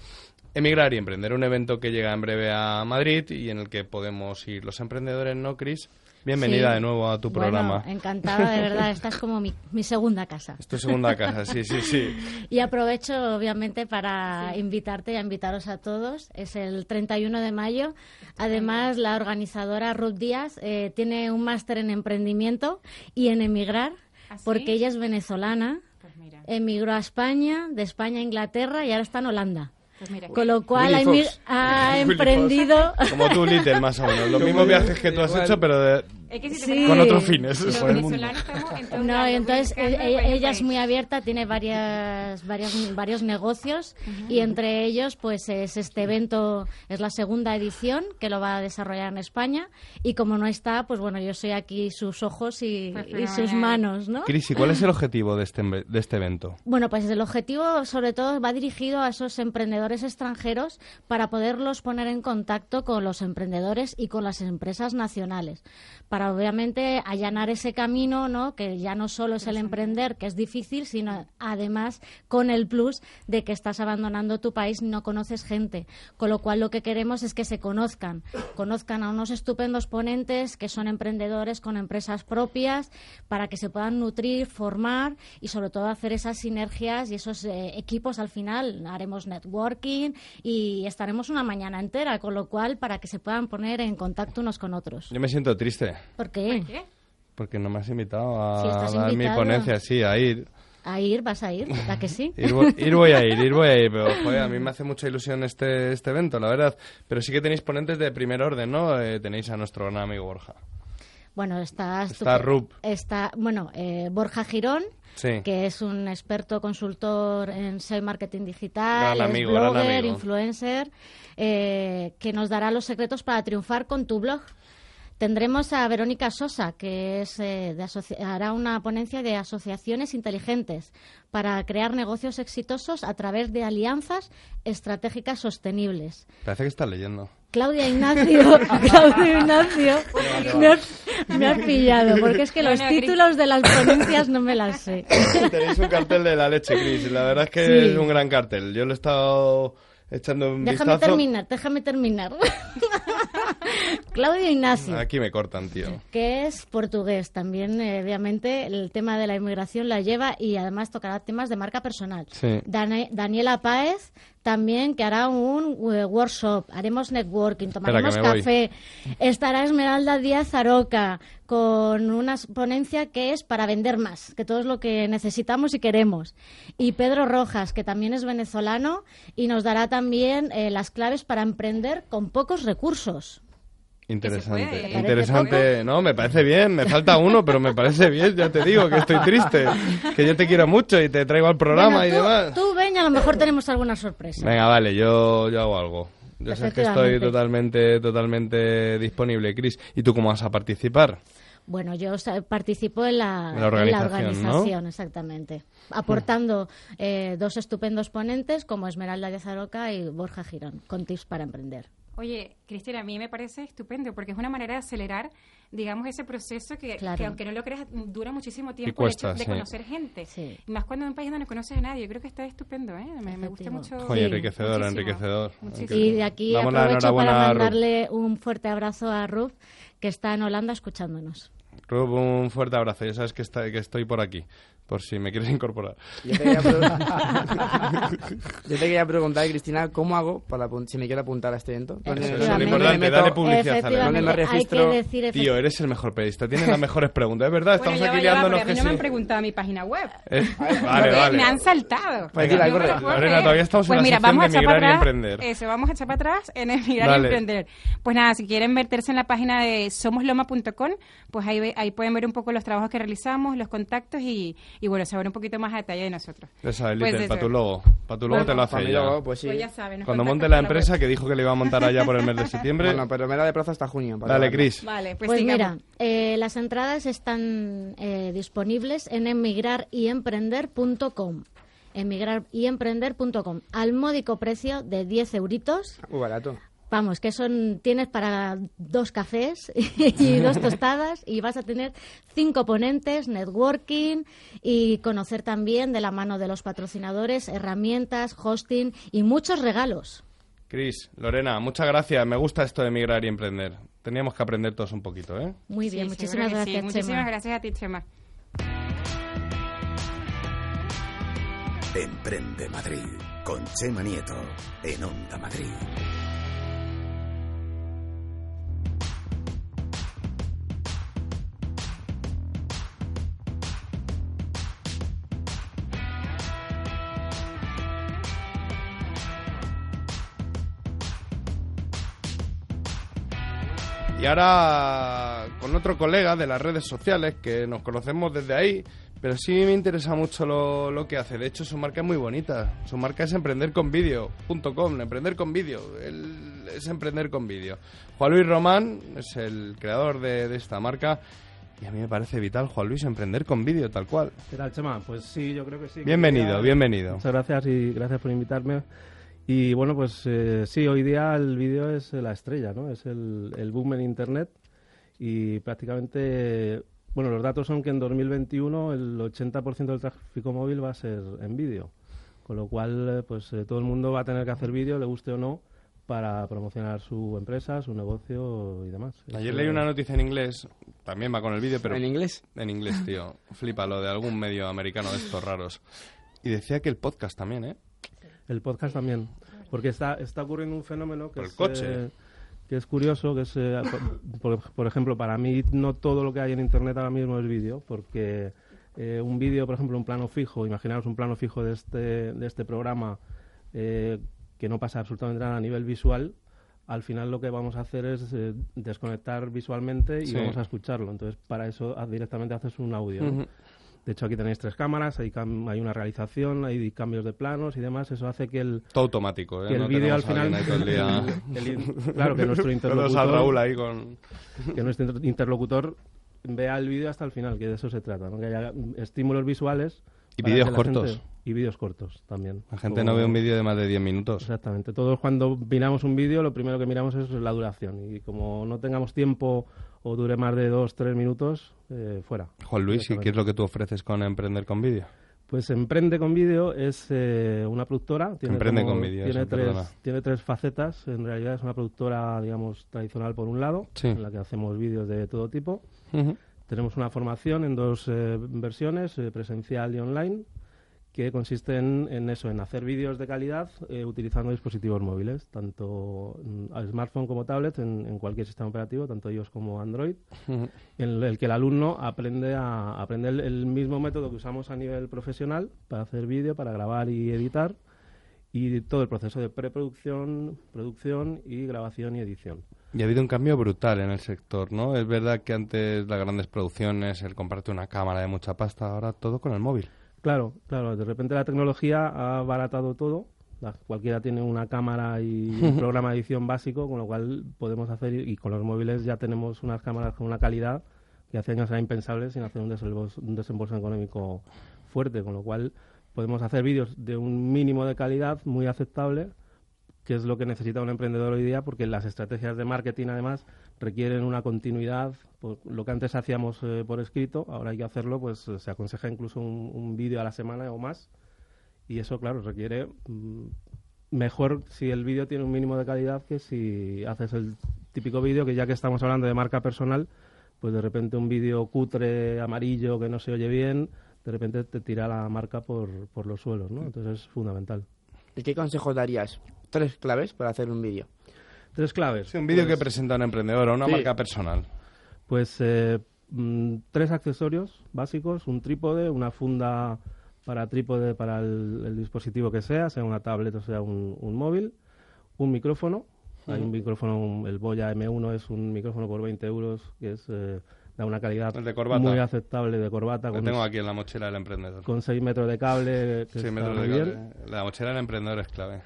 Emigrar y Emprender, un evento que llega en breve a Madrid y en el que podemos ir los emprendedores, ¿no, Cris? Bienvenida Sí. de nuevo a tu programa. Bueno, encantada, de verdad. Esta es como mi, mi segunda casa. Es tu segunda casa, sí, sí, sí. Y aprovecho, obviamente, para invitarte y a invitaros a todos. Es el 31 de mayo. Además, la organizadora Ruth Díaz eh, tiene un máster en emprendimiento y en emigrar, ¿Ah, sí? porque ella es venezolana. Pues mira. Emigró a España, de España a Inglaterra y ahora está en Holanda. Pues mira, Con lo cual ha, Willy Fox. ha Willy Fox. emprendido... Como tú, Little, más o menos. Los mismos viajes que tú has Igual. hecho, pero de- Es que si te Sí. pones- con otros fines. Los venezolanos estamos en No, lados, y entonces buscando e- el e- país. ella es muy abierta, tiene varias, varias, varios negocios y entre ellos pues es este evento, es la segunda edición que lo va a desarrollar en España y como no está, pues bueno, yo soy aquí sus ojos y, Pues y sus manos, ¿no? Cris, ¿y cuál es el objetivo de este, de este evento? Bueno, pues el objetivo sobre todo va dirigido a esos emprendedores extranjeros para poderlos poner en contacto con los emprendedores y con las empresas nacionales, para obviamente allanar ese camino, ¿no? Que ya no solo es el emprender, que es difícil, sino además con el plus de que estás abandonando tu país y no conoces gente, con lo cual lo que queremos es que se conozcan, conozcan a unos estupendos ponentes que son emprendedores con empresas propias para que se puedan nutrir, formar y sobre todo hacer esas sinergias y esos eh, equipos al final. Haremos networking y estaremos una mañana entera, con lo cual para que se puedan poner en contacto unos con otros. Yo me siento triste ¿Por qué? ¿Qué? porque no me has invitado a estás dar mi ponencia, sí, a ir. A ir, vas a ir, ¿verdad que sí? Ir, vo- ir voy a ir, ir voy a ir, pero joder, a mí me hace mucha ilusión este, este evento, la verdad. Pero sí que tenéis ponentes de primer orden, ¿no? Eh, tenéis a nuestro gran amigo Borja. Bueno, está... Está Rup. Está, bueno, eh, Borja Girón, Sí. que es un experto consultor en SEO marketing digital, Gran es amigo, gran blogger, amigo. influencer, eh, que nos dará los secretos para triunfar con tu blog. Tendremos a Verónica Sosa, que es, eh, de hará una ponencia de asociaciones inteligentes para crear negocios exitosos a través de alianzas estratégicas sostenibles. Parece que estás leyendo. Claudia Ignacio, Claudia Ignacio, me has, me has pillado, porque es que los títulos de las ponencias no me las sé. Tenéis un cartel de la leche, Cris. La verdad es que Sí. es un gran cartel. Yo lo he estado echando un Déjame vistazo. terminar, déjame terminar. Claudia Ignacio, Aquí me cortan, tío. que es portugués, también eh, obviamente el tema de la inmigración la lleva y además tocará temas de marca personal. Sí. Daniela Páez también que hará un eh, workshop, haremos networking, tomaremos voy. café. Estará Esmeralda Díaz Aroca con una ponencia que es para vender más, que todo es lo que necesitamos y queremos. Y Pedro Rojas, que también es venezolano y nos dará también eh, las claves para emprender con pocos recursos. Interesante, ¿eh? ¿Te parece interesante. No, me parece bien, me falta uno, pero me parece bien, ya te digo que estoy triste, que yo te quiero mucho y te traigo al programa Bueno, y tú, demás. tú ven a lo mejor tenemos alguna sorpresa. Venga, vale, yo, yo hago algo. Yo sé que estoy totalmente, totalmente disponible, Cris. ¿Y tú cómo vas a participar? Bueno, yo participo en la, En la organización, en la organización, exactamente. Aportando eh, dos estupendos ponentes como Esmeralda de Zaroca y Borja Girón, con tips para emprender. Oye, Cristina, a mí me parece estupendo porque es una manera de acelerar, digamos, ese proceso que, Claro. que aunque no lo creas, dura muchísimo tiempo cuesta, el hecho de sí. conocer gente. Y más cuando en un país donde no conoces a nadie. Yo creo que está estupendo, ¿eh? Me, me gusta mucho. Oye, enriquecedor, Muchísimo. enriquecedor. Muchísimo. Y de aquí Damos la aprovecho para mandarle un fuerte abrazo a Ruth, que está en Holanda escuchándonos. Rub, un fuerte abrazo. Ya sabes que, está- que estoy por aquí, por si me quieres incorporar. Yo te quería, Yo te quería preguntar, Cristina, ¿cómo hago para si me quiero apuntar a este evento? ¿Dónde- Eso es lo me importante, dale publicidad a la ¿Dónde me registro? Tío, eres el mejor periodista. Tienes las mejores preguntas. Es verdad, Bueno, estamos aquí liándonos a que no me han preguntado mi página web. Eh, Vale, Me- vale. Me han saltado. Pues dila, No me lo corre. puedo Lorena, creer. todavía estamos en pues la mira, sección vamos de a echar migrar para y atrás. emprender. Eso, vamos a echar para atrás en emigrar Dale. y emprender. Pues nada, si quieren meterse en la página de somosloma.com, pues ahí, ve- ahí pueden ver un poco los trabajos que realizamos, los contactos y, y bueno, saber un poquito más a detalle de nosotros. Esa, Pues Elite, eso. para tu logo. Para tu logo Bueno, te lo hace ella. logo, pues sí. Pues ya saben, Cuando monte la la empresa, web. que dijo que le iba a montar allá por el mes de septiembre. Bueno, pero me da de plazo hasta junio. para Dale. Cris. Vale, pues, Pues, mira, eh, las entradas están eh, disponibles en emigraryemprender.com emigraryemprender.com al módico precio de 10 euritos. Muy barato. Vamos, que son tienes para dos cafés y dos tostadas y vas a tener cinco ponentes, networking y conocer también de la mano de los patrocinadores herramientas, hosting y muchos regalos. Cris, Lorena, muchas gracias. Me gusta esto de emigrar y emprender. Teníamos que aprender todos un poquito, ¿eh? Muy bien, Sí, muchísimas que sí. gracias, Muchísimas gracias a ti, Chema. Emprende Madrid con Chema Nieto en Onda Madrid. Ahora con otro colega de las redes sociales que nos conocemos desde ahí, pero sí me interesa mucho lo, lo que hace. De hecho, su marca es muy bonita. Su marca es emprenderconvideo.com, emprender con vídeo. Él es emprender con vídeo. Juan Luis Román es el creador de, de esta marca. Y a mí me parece vital, Juan Luis, emprender con vídeo, tal cual. ¿Qué tal, Chema? Pues sí, yo creo que sí. Bienvenido, Quería- bienvenido. Muchas gracias y gracias por invitarme. Y bueno, pues eh, sí, hoy día el vídeo es la estrella, ¿no? Es el, el boom en Internet y prácticamente, bueno, los datos son que en 2021 el 80% del tráfico móvil va a ser en vídeo. Con lo cual, eh, pues eh, todo el mundo va a tener que hacer vídeo, le guste o no, para promocionar su empresa, su negocio y demás. Ayer leí una noticia en inglés, también va con el vídeo, pero... ¿En inglés? En inglés, tío. Flipa lo de algún medio americano de estos raros. Y decía que el podcast también, ¿eh? El podcast también. Porque está, está ocurriendo un fenómeno que es, coche. eh, que es curioso, que es, eh, por, por- ejemplo, para mí no todo lo que hay en Internet ahora mismo es vídeo, porque eh, un vídeo, por ejemplo, un plano fijo, imaginaos un plano fijo de este, de este programa eh, que no pasa absolutamente nada a nivel visual, al final lo que vamos a hacer es eh, desconectar visualmente y Sí. vamos a escucharlo. Entonces, para eso ah, directamente haces un audio. ¿no? De hecho, aquí tenéis tres cámaras, hay, cam- hay una realización, hay cambios de planos y demás. Eso hace que el, Todo automático, ¿eh? que el No vídeo al final... el el claro, que nuestro interlocutor... al Raúl ahí con... Que nuestro inter- interlocutor vea el vídeo hasta el final, que de eso se trata, ¿no? Que haya estímulos visuales... Y vídeos cortos. gente- y vídeos cortos también. La gente Como- no ve un vídeo de más de 10 minutos. Exactamente. Todos cuando miramos un vídeo, lo primero que miramos es la duración. Y como no tengamos tiempo o dure más de dos, tres minutos, eh, fuera. Juan Luis, ¿y qué es lo que tú ofreces con Emprender con Vídeo? Pues Emprende con Vídeo es eh, una productora. Tiene Emprende como- con Vídeo, Tiene, tres, tiene tres facetas. En realidad es una productora, digamos, tradicional por un lado, Sí. en la que hacemos vídeos de todo tipo. Tenemos una formación en dos eh, versiones, eh, presencial y online, que consiste en, en eso, en hacer vídeos de calidad eh, utilizando dispositivos móviles, tanto mm, smartphone como tablet, en, en cualquier sistema operativo, tanto iOS como Android, en el que el alumno aprende a aprende el, el mismo método que usamos a nivel profesional para hacer vídeo, para grabar y editar, y todo el proceso de preproducción, producción y grabación y edición. Y ha habido un cambio brutal en el sector, ¿no? Es verdad que antes las grandes producciones, el comprarte una cámara de mucha pasta, ahora todo con el móvil. Claro, claro. De repente la tecnología ha abaratado todo. La- cualquiera tiene una cámara y un programa de edición básico, con lo cual podemos hacer, y con los móviles ya tenemos unas cámaras con una calidad que hace años era impensable sin hacer un desembolso, un desembolso económico fuerte, con lo cual podemos hacer vídeos de un mínimo de calidad muy aceptable que es lo que necesita un emprendedor hoy día, porque las estrategias de marketing, además, requieren una continuidad. Lo que antes hacíamos eh, por escrito, ahora hay que hacerlo, pues eh, se aconseja incluso un, un vídeo a la semana o más. Y eso, claro, requiere mm, mejor si el vídeo tiene un mínimo de calidad que si haces el típico vídeo, que ya que estamos hablando de marca personal, pues de repente un vídeo cutre, amarillo, que no se oye bien, de repente te tira la marca por, por los suelos, ¿no? Entonces es fundamental. ¿Y qué consejos darías? Tres claves para hacer un vídeo. Tres claves. Sí, un vídeo Pues- que presenta un emprendedor o una Sí. marca personal. Pues eh, mm, tres accesorios básicos, un trípode, una funda para trípode para el, el dispositivo que sea, sea una tablet o sea un, un móvil, un micrófono, hay un micrófono, un- el Boya M1 es un micrófono por 20 euros que es eh, da una calidad muy aceptable de corbata. Lo tengo aquí en la mochila del emprendedor. Con 6 metros de cable, que Seis está metros de cable. La mochila del emprendedor es clave.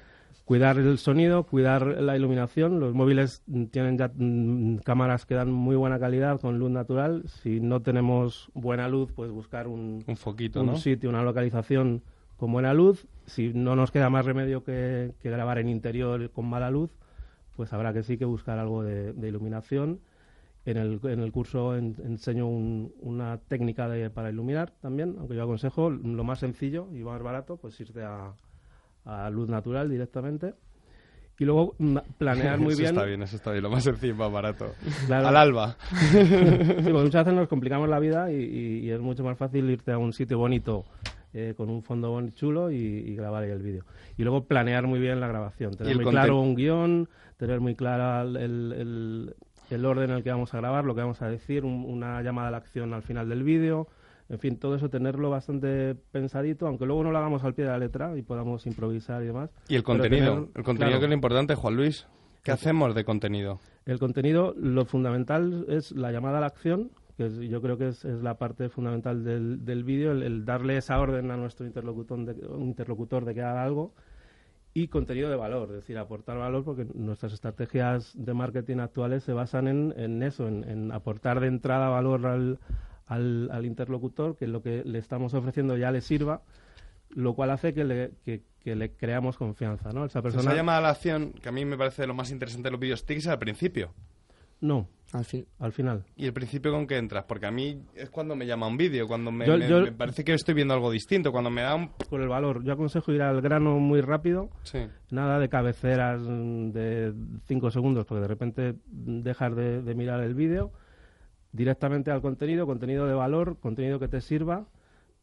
Cuidar el sonido, cuidar la iluminación. Los móviles tienen ya mm, cámaras que dan muy buena calidad con luz natural. Si no tenemos buena luz, pues buscar un, Un foquito, un ¿no? sitio, una localización con buena luz. Si no nos queda más remedio que, que grabar en interior con mala luz, pues habrá que sí que buscar algo de, de iluminación. En el, en el curso en- enseño un- una técnica de- para iluminar también, aunque yo aconsejo lo más sencillo y más barato, pues irte a, a luz natural directamente. Y luego mm, planear muy eso bien. está bien, eso está bien. Lo más sencillo y más barato. Claro. Al alba. Sí, porque muchas veces nos complicamos la vida y, y- y es mucho más fácil irte a un sitio bonito eh, con un fondo bon- chulo y, y grabar ahí el vídeo. Y luego planear muy bien la grabación, tener muy claro un guion, tener muy clara el, el- el orden en el que vamos a grabar, lo que vamos a decir, un- una llamada a la acción al final del vídeo. En fin, todo eso tenerlo bastante pensadito, aunque luego no lo hagamos al pie de la letra y podamos improvisar y demás. Y el contenido. tener- el contenido claro. que es lo importante, Juan Luis. ¿Qué hacemos de contenido? El contenido, lo fundamental es la llamada a la acción, que es- yo creo que es, es la parte fundamental del, del vídeo, el, el darle esa orden a nuestro interlocutor de, interlocutor de que haga algo, y contenido de valor, es decir, aportar valor, porque nuestras estrategias de marketing actuales se basan en, en eso, en, en aportar de entrada valor al, al, al interlocutor, que lo que le estamos ofreciendo ya le sirva, lo cual hace que le, que, que le creamos confianza, ¿no? Esa persona... Esa llamada a la acción, que a mí me parece lo más interesante de los que ser al principio. No, al, fin. al final. ¿Y el principio con qué entras? Porque a mí es cuando me llama un vídeo, cuando me, Yo- me- yo- me parece que estoy viendo algo distinto, cuando me da un... Por el valor. Yo aconsejo ir al grano muy rápido. Sí. Nada de cabeceras mm, de 5 segundos, porque de repente dejas de, de mirar el vídeo. Directamente al contenido, contenido de valor, contenido que te sirva,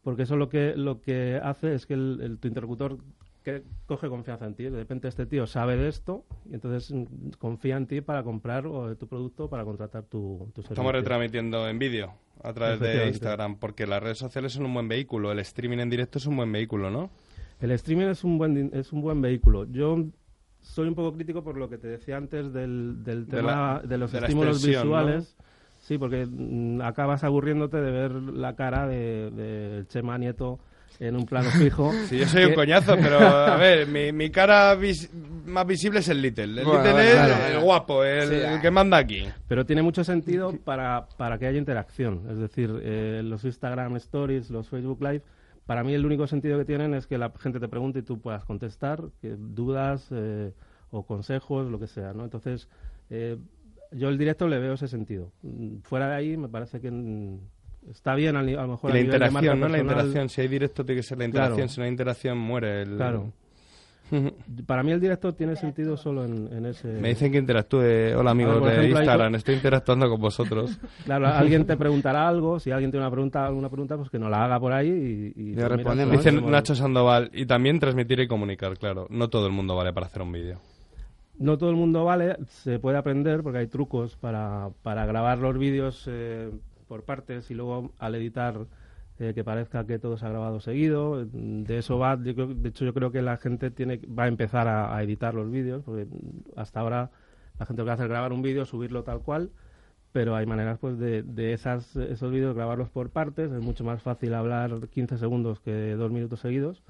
porque eso lo que, lo que hace es que el, el- tu interlocutor que coge confianza en ti. De repente este tío sabe de esto y entonces mm, confía en ti para comprar o, tu producto para contratar tu, tu servicio. Estamos retransmitiendo en vídeo a través de. Instagram, porque las redes sociales son un buen vehículo, el streaming en directo es un buen vehículo, ¿no? El streaming es un buen es un buen vehículo. Yo soy un poco crítico por lo que te decía antes del, del De tema la- de los de estímulos visuales. Sí, porque mm, acabas aburriéndote de ver la cara de, de Chema Nieto en un plano fijo. Sí, yo soy un coñazo, pero a ver, mi, mi cara vis- más visible es el Little. El Bueno, Little bueno, es claro, el guapo, el, Sí, el que manda aquí. Pero tiene mucho sentido para, para que haya interacción. Es decir, eh, los Instagram Stories, los Facebook Live, para mí el único sentido que tienen es que la gente te pregunte y tú puedas contestar, que dudas eh, o consejos, lo que sea, ¿no? Entonces, eh, yo el directo le veo ese sentido. Mm, Fuera de ahí me parece que está bien a, a lo mejor Y a la nivel de marca interacción, ¿no? La interacción. Si hay directo, tiene que ser la interacción. Claro. Si no hay interacción, muere el... Claro. Para mí el directo tiene sentido solo en, en ese... Me dicen que interactúe. Hola, amigos A ver, de hay Instagram. Estoy interactuando con vosotros. Claro, alguien te preguntará algo, si alguien tiene una pregunta, alguna pregunta, pues que nos la haga por ahí y, y pues mira, Dice hacemos- Nacho Sandoval. Y también transmitir y comunicar, claro. No todo el mundo vale para hacer un vídeo. No todo el mundo vale, se puede aprender porque hay trucos para, para grabar los vídeos eh, por partes y luego al editar eh, que parezca que todo se ha grabado seguido. De eso va, yo creo- de hecho yo creo que la gente tiene va a empezar a, a editar los vídeos porque hasta ahora la gente lo que hace es grabar un vídeo, subirlo tal cual, pero hay maneras pues de, de esas, esos vídeos grabarlos por partes, es mucho más fácil hablar 15 segundos que dos minutos seguidos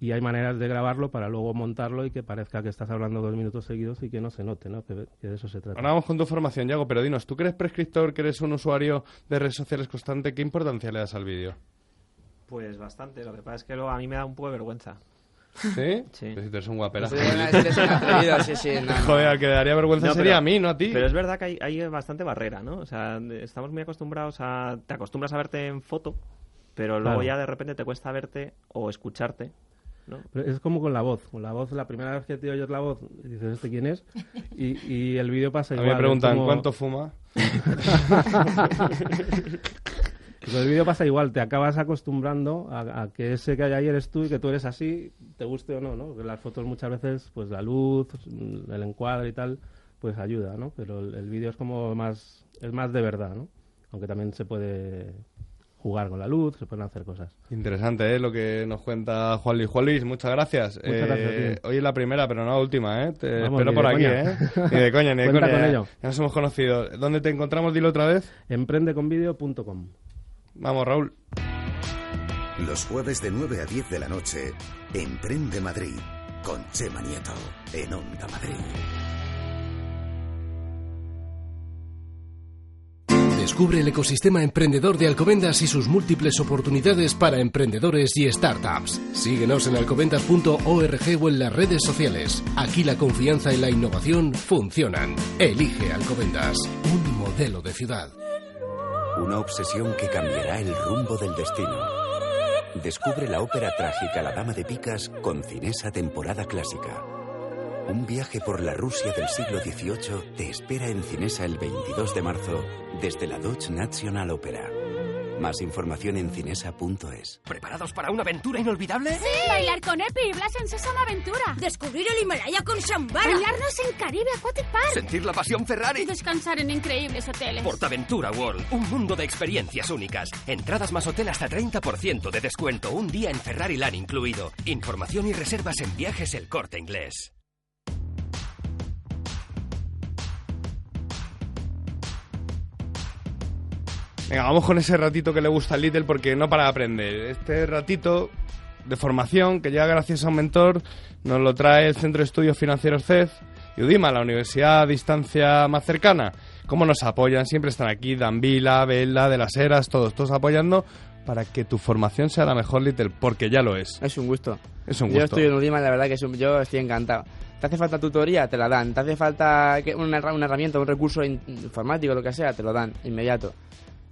y hay maneras de grabarlo para luego montarlo y que parezca que estás hablando dos minutos seguidos y que no se note, ¿no? Que, que de eso se trata. Ahora vamos con tu formación, Yago, pero dinos, ¿tú que eres prescriptor, que eres un usuario de redes sociales constante, qué importancia le das al vídeo? Pues bastante. Lo que pasa es que luego a mí me da un poco de vergüenza. ¿Sí? Sí. Pues si tú eres un guapera. Sí, sí, no, no. Joder, al que le daría vergüenza No, sería pero- a mí, no a ti. Pero es verdad que hay, hay bastante barrera, ¿no? O sea, estamos muy acostumbrados a... Te acostumbras a verte en foto, pero luego Claro. ya de repente te cuesta verte o escucharte, ¿no? Pero es como con la voz. Con la voz, la primera vez que te oyes la voz, dices, ¿este quién es? Y, y el vídeo pasa A igual. mí me preguntan, como- ¿cuánto fuma? Pues el vídeo pasa igual, te acabas acostumbrando a, a que ese que hay ahí eres tú y que tú eres así, te guste o no, ¿no? Porque las fotos muchas veces, pues la luz, el encuadre y tal, pues ayuda, ¿no? Pero el, el vídeo es como más, es más de verdad, ¿no? Aunque también se puede jugar con la luz, se pueden hacer cosas. Interesante, ¿eh? Lo que nos cuenta Juan Luis. Juan Luis, muchas gracias. Muchas Eh, gracias. Hoy es la primera, pero no la última, ¿eh? Te Vamos, espero por aquí, coña. ¿eh? Ni de coña, ni de Cuenta coña. con ya- ello. Ya nos hemos conocido. ¿Dónde te encontramos? Dilo otra vez. Emprendeconvideo.com Vamos, Raúl. Los jueves de 9 a 10 de la noche, Emprende Madrid, con Chema Nieto, en Onda Madrid. Descubre el ecosistema emprendedor de Alcobendas y sus múltiples oportunidades para emprendedores y startups. Síguenos en alcobendas.org o en las redes sociales. Aquí la confianza y la innovación funcionan. Elige Alcobendas, un modelo de ciudad. Una obsesión que cambiará el rumbo del destino. Descubre la ópera trágica La Dama de Picas con Cinesa temporada clásica. Un viaje por la Rusia del siglo XVIII te espera en Cinesa el 22 de marzo desde la Deutsche National Opera. Más información en cinesa.es. ¿Preparados para una aventura inolvidable? ¡Sí! Bailar con Epi y Blas en Sésamo Aventura. Descubrir el Himalaya con Shambhala. Bañarnos en Caribe Aquatic Park. Sentir la pasión Ferrari. Y descansar en increíbles hoteles. Portaventura World, un mundo de experiencias únicas. Entradas más hotel hasta 30% de descuento, un día en Ferrari Land incluido. Información y reservas en viajes El Corte Inglés. Venga, vamos con ese ratito que le gusta al Little porque no para de aprender. Este ratito de formación que llega gracias a un mentor nos lo trae el Centro de Estudios Financieros CEF y UDIMA, la universidad a distancia más cercana. ¿Cómo nos apoyan? Siempre están aquí, Danvila, Vela, De las Heras, todos, todos apoyando para que tu formación sea la mejor, Little, porque ya lo es. Es un gusto. Es un Yo gusto. estoy en Udima, la verdad que es un- yo estoy encantado. ¿Te hace falta tutoría? Te la dan. ¿Te hace falta una, una herramienta, un recurso in- informático, lo que sea? Te lo dan, inmediato.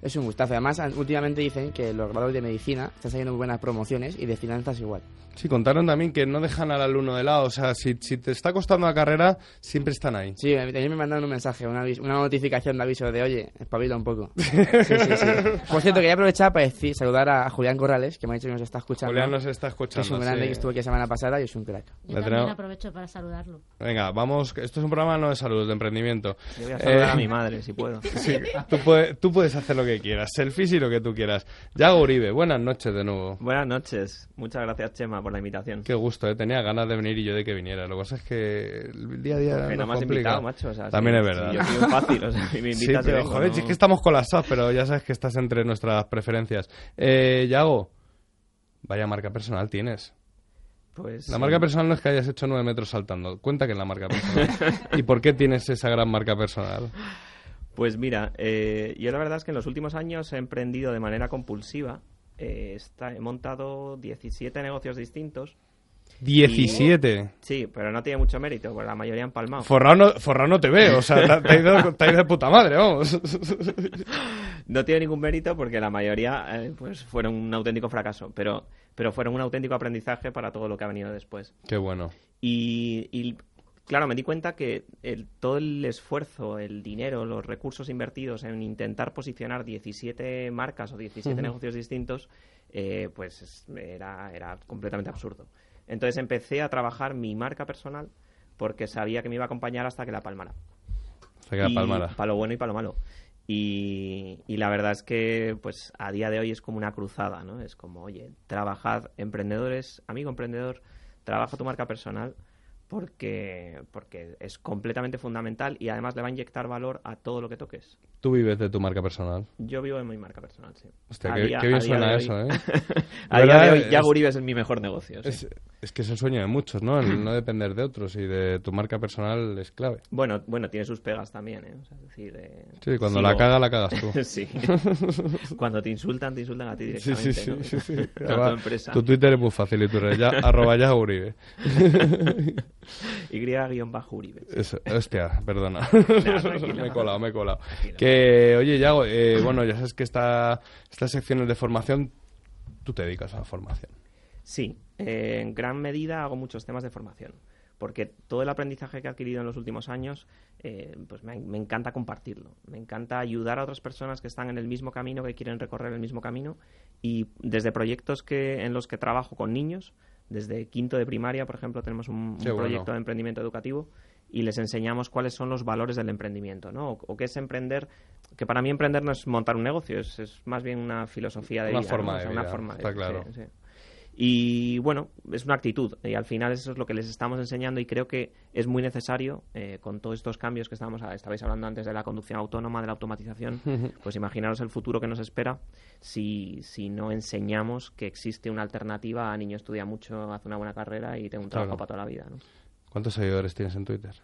Es un gustazo. Además, últimamente dicen que los graduados de medicina están saliendo muy buenas promociones y de finanzas igual. Sí, contaron también que no dejan al alumno de lado. O sea, si, si te está costando la carrera, siempre están ahí. Sí, a mí también me mandaron un mensaje, una, una notificación de aviso de, oye, espabila un poco. Sí, sí, sí. Por cierto, quería aprovechar para decir, saludar a Julián Corrales, que me ha dicho que nos está escuchando. Julián nos está Que escuchando. es un grande sí. que estuvo aquí la semana pasada y es un crack. Yo también aprovecho para saludarlo. Venga, vamos. Esto es un programa no de salud, de emprendimiento. Yo voy a saludar Eh, a mi madre, si puedo. Sí, tú, puedes, tú puedes hacer lo que quieras, selfies y lo que tú quieras. Yago Uribe, buenas noches de nuevo. Buenas noches. Muchas gracias, Chema, por la invitación. Qué gusto, eh, tenía ganas de venir y yo de que viniera. Lo que pasa es que el día a día Que no me has invitado, macho, o sea, También si- es verdad. si yo soy fácil, o sea, si me sí, invitas, pero yo vengo, joder, ¿no? es que estamos SAP, pero ya sabes que estás entre nuestras preferencias. Eh, Yago, vaya marca personal tienes. Pues, La sí. marca personal no es que hayas hecho nueve metros saltando. Cuenta que es la marca personal. ¿Y por qué tienes esa gran marca personal? Pues mira, eh, yo la verdad es que en los últimos años he emprendido de manera compulsiva. Eh, está- he montado 17 negocios distintos. 17. Sí, pero no tiene mucho mérito, porque la mayoría han palmado. Forrado no, forrado no te veo, o sea, te, te ha ido, te ha ido de puta madre, vamos. No tiene ningún mérito porque la mayoría eh, pues fueron un auténtico fracaso, pero, pero fueron un auténtico aprendizaje para todo lo que ha venido después. Qué bueno. Y, y, claro, me di cuenta que el- todo el esfuerzo, el dinero, los recursos invertidos en intentar posicionar 17 marcas o 17 Ujú. negocios distintos, eh, pues es- era, era completamente absurdo. Entonces empecé a trabajar mi marca personal porque sabía que me iba a acompañar hasta que la palmara. Hasta que la palmara. Para lo bueno y para lo malo. Y, y la verdad es que, pues, a día de hoy es como una cruzada, ¿no? Es como, oye, trabajad, emprendedores, amigo emprendedor, trabaja tu marca personal porque, porque es completamente fundamental y además le va a inyectar valor a todo lo que toques. Tú vives de tu marca personal. Yo vivo de mi marca personal, sí. Hostia, qué, día- qué bien suena eso, ¿eh? a día de hoy, Es- Uribe es mi mejor negocio. sí. Es, es que es el sueño de muchos, ¿no? El no depender de otros y de tu marca personal es clave. Bueno, bueno, tiene sus pegas también, ¿eh? O sea, es decir, eh, Sí, cuando sigo- la caga, la cagas tú. sí. cuando te insultan, te insultan a ti Sí, directamente, sí, sí, ¿no? sí, sí. A tu empresa. Tu Twitter es muy fácil y tú eres ya, arroba ya Uribe. Y-Uribe. Eso, hostia, perdona. tranquilo. me he colado, me he colado. Que, oye, Yago, eh, bueno, ya sabes que esta, estas secciones de formación, tú te dedicas a la formación. Sí, eh, en gran medida hago muchos temas de formación, porque todo el aprendizaje que he adquirido en los últimos años, eh, pues me, me encanta compartirlo, me encanta ayudar a otras personas que están en el mismo camino, que quieren recorrer el mismo camino, y desde proyectos que, en los que trabajo con niños, desde quinto de primaria, por ejemplo, tenemos un, un Qué bueno. proyecto de emprendimiento educativo y les enseñamos cuáles son los valores del emprendimiento, ¿no? O, o qué es emprender, que para mí emprender no es montar un negocio, es, es más bien una filosofía de Una vida, forma ¿no? O de sea, una vida, forma de está sí, claro. sí. Y bueno, es una actitud y al final eso es lo que les estamos enseñando y creo que es muy necesario eh, con todos estos cambios que estábamos, estabais hablando antes de la conducción autónoma, de la automatización, pues imaginaros el futuro que nos espera si, si no enseñamos que existe una alternativa a niño estudia mucho, hace una buena carrera y tengo un trabajo Claro. para toda la vida. ¿no? ¿Cuántos seguidores tienes en Twitter?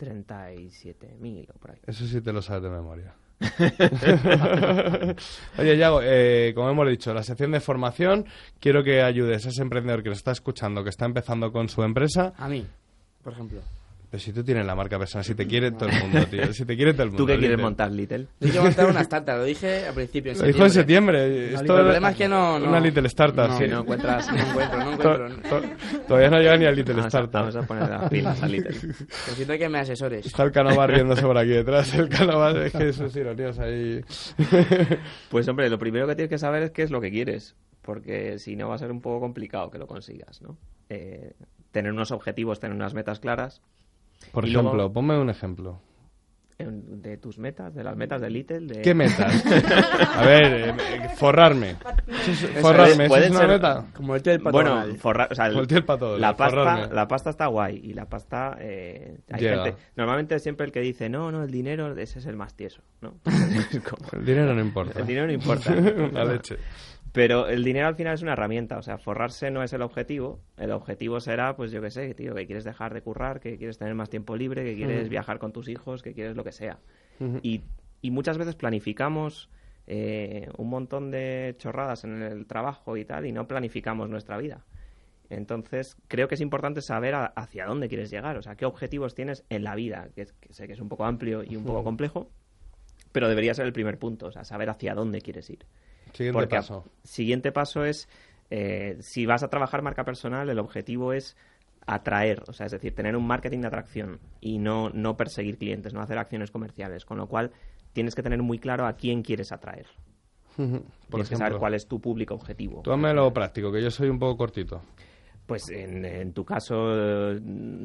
37.000 o por ahí. Eso sí te lo sabes de memoria. Oye, Yago, eh, como hemos dicho, la sección de formación, quiero que ayudes a ese emprendedor que nos está escuchando, que está empezando con su empresa. A mí, por ejemplo. Pero si tú tienes la marca personal, si te quiere todo el mundo, tío. Si te quiere todo el mundo. ¿Tú qué quieres Little. montar, Little? Yo quiero montar una startup, lo dije al principio. En Lo dijo en septiembre. Esto el problema es que no. no Una Little Startup, no, sí. no encuentras, no encuentro, no encuentro. to- Todavía no llega ni al Little Vamos a- Startup. vamos a poner las pilas a Little. Necesito que me asesores. Está el Canova riéndose por aquí detrás. El Canova, es que sus ironías ahí. Pues hombre, lo primero que tienes que saber es qué es lo que quieres, porque si no va a ser un poco complicado que lo consigas, ¿no? Eh, tener unos objetivos, tener unas metas claras. Por Y ejemplo, luego, ponme un ejemplo. de tus metas, de las metas de Little. De... ¿Qué metas? A ver, eh, eh, forrarme. Eso es- Eso Forrarme, es- ¿eso pueden es una ser- meta? Como el tío del pato Bueno, forrar, o sea, Como el tío del pato la pasta, forrarme. la pasta está guay y la pasta eh, hay gente, normalmente siempre el que dice no, no, el dinero ese es el más tieso, ¿no? El dinero no importa. El dinero no importa. La leche. Pero el dinero al final es una herramienta, o sea, forrarse no es el objetivo. El objetivo será, pues yo qué sé, tío, que quieres dejar de currar, que quieres tener más tiempo libre, que quieres viajar con tus hijos, que quieres lo que sea. Y, y muchas veces planificamos eh, un montón de chorradas en el trabajo y tal, y no planificamos nuestra vida. Entonces, creo que es importante saber a- hacia dónde quieres llegar, o sea, qué objetivos tienes en la vida, que, que sé que es un poco amplio y un poco complejo, pero debería ser el primer punto, o sea, saber hacia dónde quieres ir. Siguiente Porque a- paso. Siguiente paso es, eh, si vas a trabajar marca personal, el objetivo es atraer, o sea, es decir, tener un marketing de atracción y no, no perseguir clientes, no hacer acciones comerciales, con lo cual tienes que tener muy claro a quién quieres atraer. Por tienes que saber cuál es tu público objetivo. Tú dame lo práctico, que yo soy un poco cortito. Pues en, en tu caso, eh,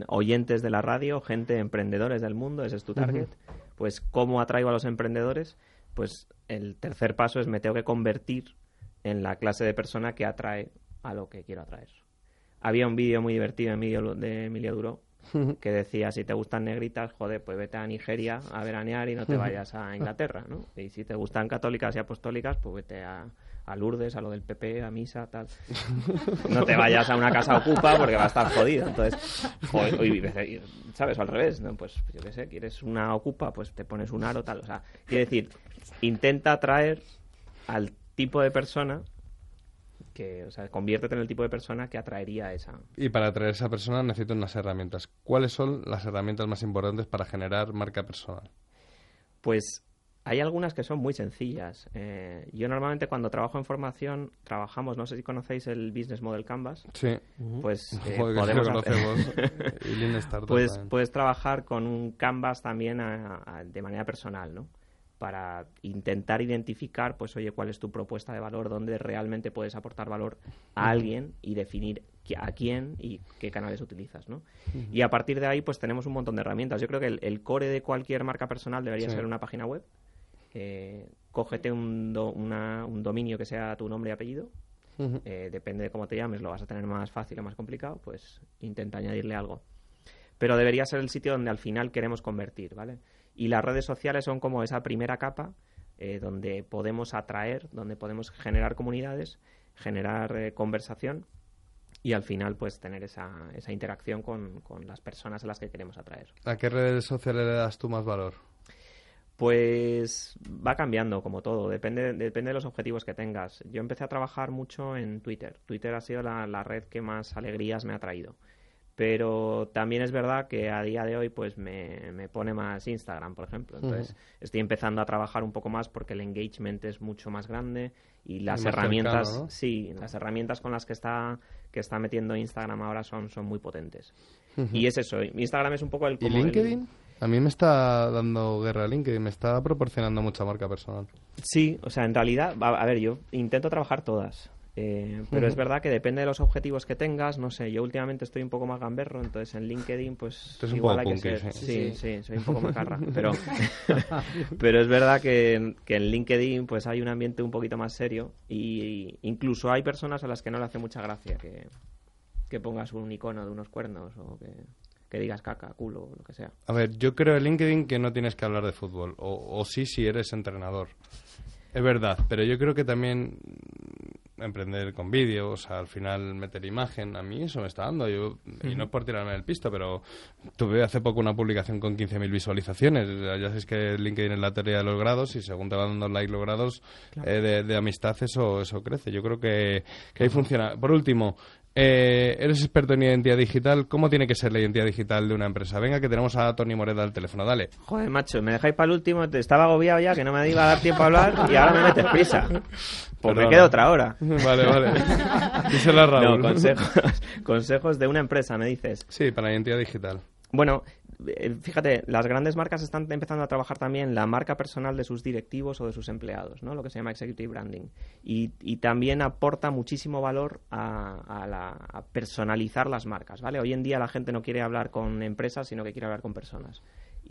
oyentes de la radio, gente, emprendedores del mundo, ese es tu target. Pues, ¿cómo atraigo a los emprendedores? Pues el tercer paso es me tengo que convertir en la clase de persona que atrae a lo que quiero atraer. Había un vídeo muy divertido Emilio- de Emilio Duro que decía, si te gustan negritas, joder, pues vete a Nigeria a veranear y no te vayas a Inglaterra, ¿no? Y si te gustan católicas y apostólicas, pues vete a, a Lourdes, a lo del PP, a misa, tal. No te vayas a una casa ocupa porque va a estar jodido. Entonces, o, o- y- ¿sabes? O al revés, ¿no? Pues yo qué sé, quieres una ocupa, pues te pones un aro, tal. O sea, quiere decir, intenta atraer al tipo de persona que, o sea, conviértete en el tipo de persona que atraería a esa. Y para atraer a esa persona necesito unas herramientas. ¿Cuáles son las herramientas más importantes para generar marca personal? Pues hay algunas que son muy sencillas. Eh, yo normalmente cuando trabajo en formación, trabajamos, no sé si conocéis el Business Model Canvas. Sí. Pues eh, Joder, podemos lo hacer- conocemos. Y Lean Startup pues puedes trabajar con un Canvas también a- a- de manera personal, ¿no? Para intentar identificar, pues, oye, cuál es tu propuesta de valor, dónde realmente puedes aportar valor a alguien y definir a quién y qué canales utilizas, ¿no? Y a partir de ahí, pues tenemos un montón de herramientas. Yo creo que el, el core de cualquier marca personal debería Sí. ser una página web. Eh, cógete un, do- una- un dominio que sea tu nombre y apellido. Eh, depende de cómo te llames, lo vas a tener más fácil o más complicado, pues intenta añadirle algo. pero debería ser el sitio donde al final queremos convertir, ¿vale? Y las redes sociales son como esa primera capa eh, donde podemos atraer, donde podemos generar comunidades, generar eh, conversación y al final pues tener esa, esa interacción con, con las personas a las que queremos atraer. ¿A qué redes sociales le das tú más valor? Pues va cambiando como todo, depende, depende de los objetivos que tengas. Yo empecé a trabajar mucho en Twitter. Twitter ha sido la, la red que más alegrías me ha traído. Pero también es verdad que a día de hoy pues me, me pone más Instagram, por ejemplo. Entonces estoy empezando a trabajar un poco más porque el engagement es mucho más grande y las herramientas, cercano, ¿no? sí, las herramientas con las que está que está metiendo Instagram ahora son, son muy potentes. Y es eso, Instagram es un poco el ¿Y como el- LinkedIn? A mí me está dando guerra LinkedIn, me está proporcionando mucha marca personal. Sí, o sea, en realidad, a, a ver, yo intento trabajar todas. eh, pero es verdad que depende de los objetivos que tengas, no sé, yo últimamente estoy un poco más gamberro, entonces en LinkedIn pues Tú eres un igual poco hay que ser, sí. sí, Sí. sí, soy un poco macarra, pero pero es verdad que, que en LinkedIn pues hay un ambiente un poquito más serio y, incluso hay personas a las que no le hace mucha gracia que, que pongas un icono de unos cuernos o que, que digas caca, culo, o lo que sea. A ver, yo creo en LinkedIn que no tienes que hablar de fútbol, o, o sí si eres entrenador. Es verdad, pero yo creo que también emprender con vídeo, o sea, al final meter imagen, a mí eso me está dando. Yo, Y no es por tirarme el pisto, pero tuve hace poco una publicación con 15.000 visualizaciones. Ya sabéis que LinkedIn es la teoría de los grados y según te van dando like los grados eh, de, de amistad, eso, eso crece. Yo creo que, que ahí funciona. Por último, eh, eres experto en identidad digital. ¿Cómo tiene que ser la identidad digital de una empresa? Venga, que tenemos a Tony Moreda al teléfono. Dale. Joder, macho, me dejáis para el último, te estaba agobiado ya, que no me iba a dar tiempo a hablar y ahora me metes prisa. Pues me quedo otra hora. Vale, vale. Díselo a Raúl. No, consejos, consejos de una empresa, me dices. Sí, para la identidad digital. Bueno, fíjate, las grandes marcas están empezando a trabajar también la marca personal de sus directivos o de sus empleados, ¿no? Lo que se llama executive branding. Y, también aporta muchísimo valor a, a personalizar las marcas, ¿vale? Hoy en día la gente no quiere hablar con empresas, sino que quiere hablar con personas.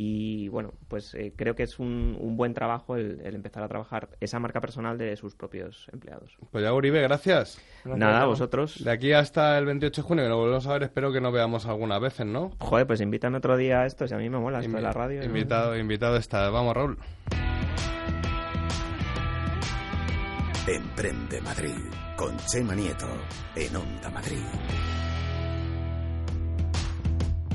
Y bueno, pues eh, creo que es un, un buen trabajo el, el empezar a trabajar esa marca personal de sus propios empleados. Pues ya, Uribe, gracias. Nada, vosotros. De aquí hasta el 28 de junio, que nos volvemos a ver, espero que nos veamos algunas veces, ¿no? Joder, pues invítame otro día a esto, si a mí me mola esto de la radio. ¿no? Invitado, invitado está. Vamos, Raúl. Emprende Madrid con Chema Nieto en Onda Madrid.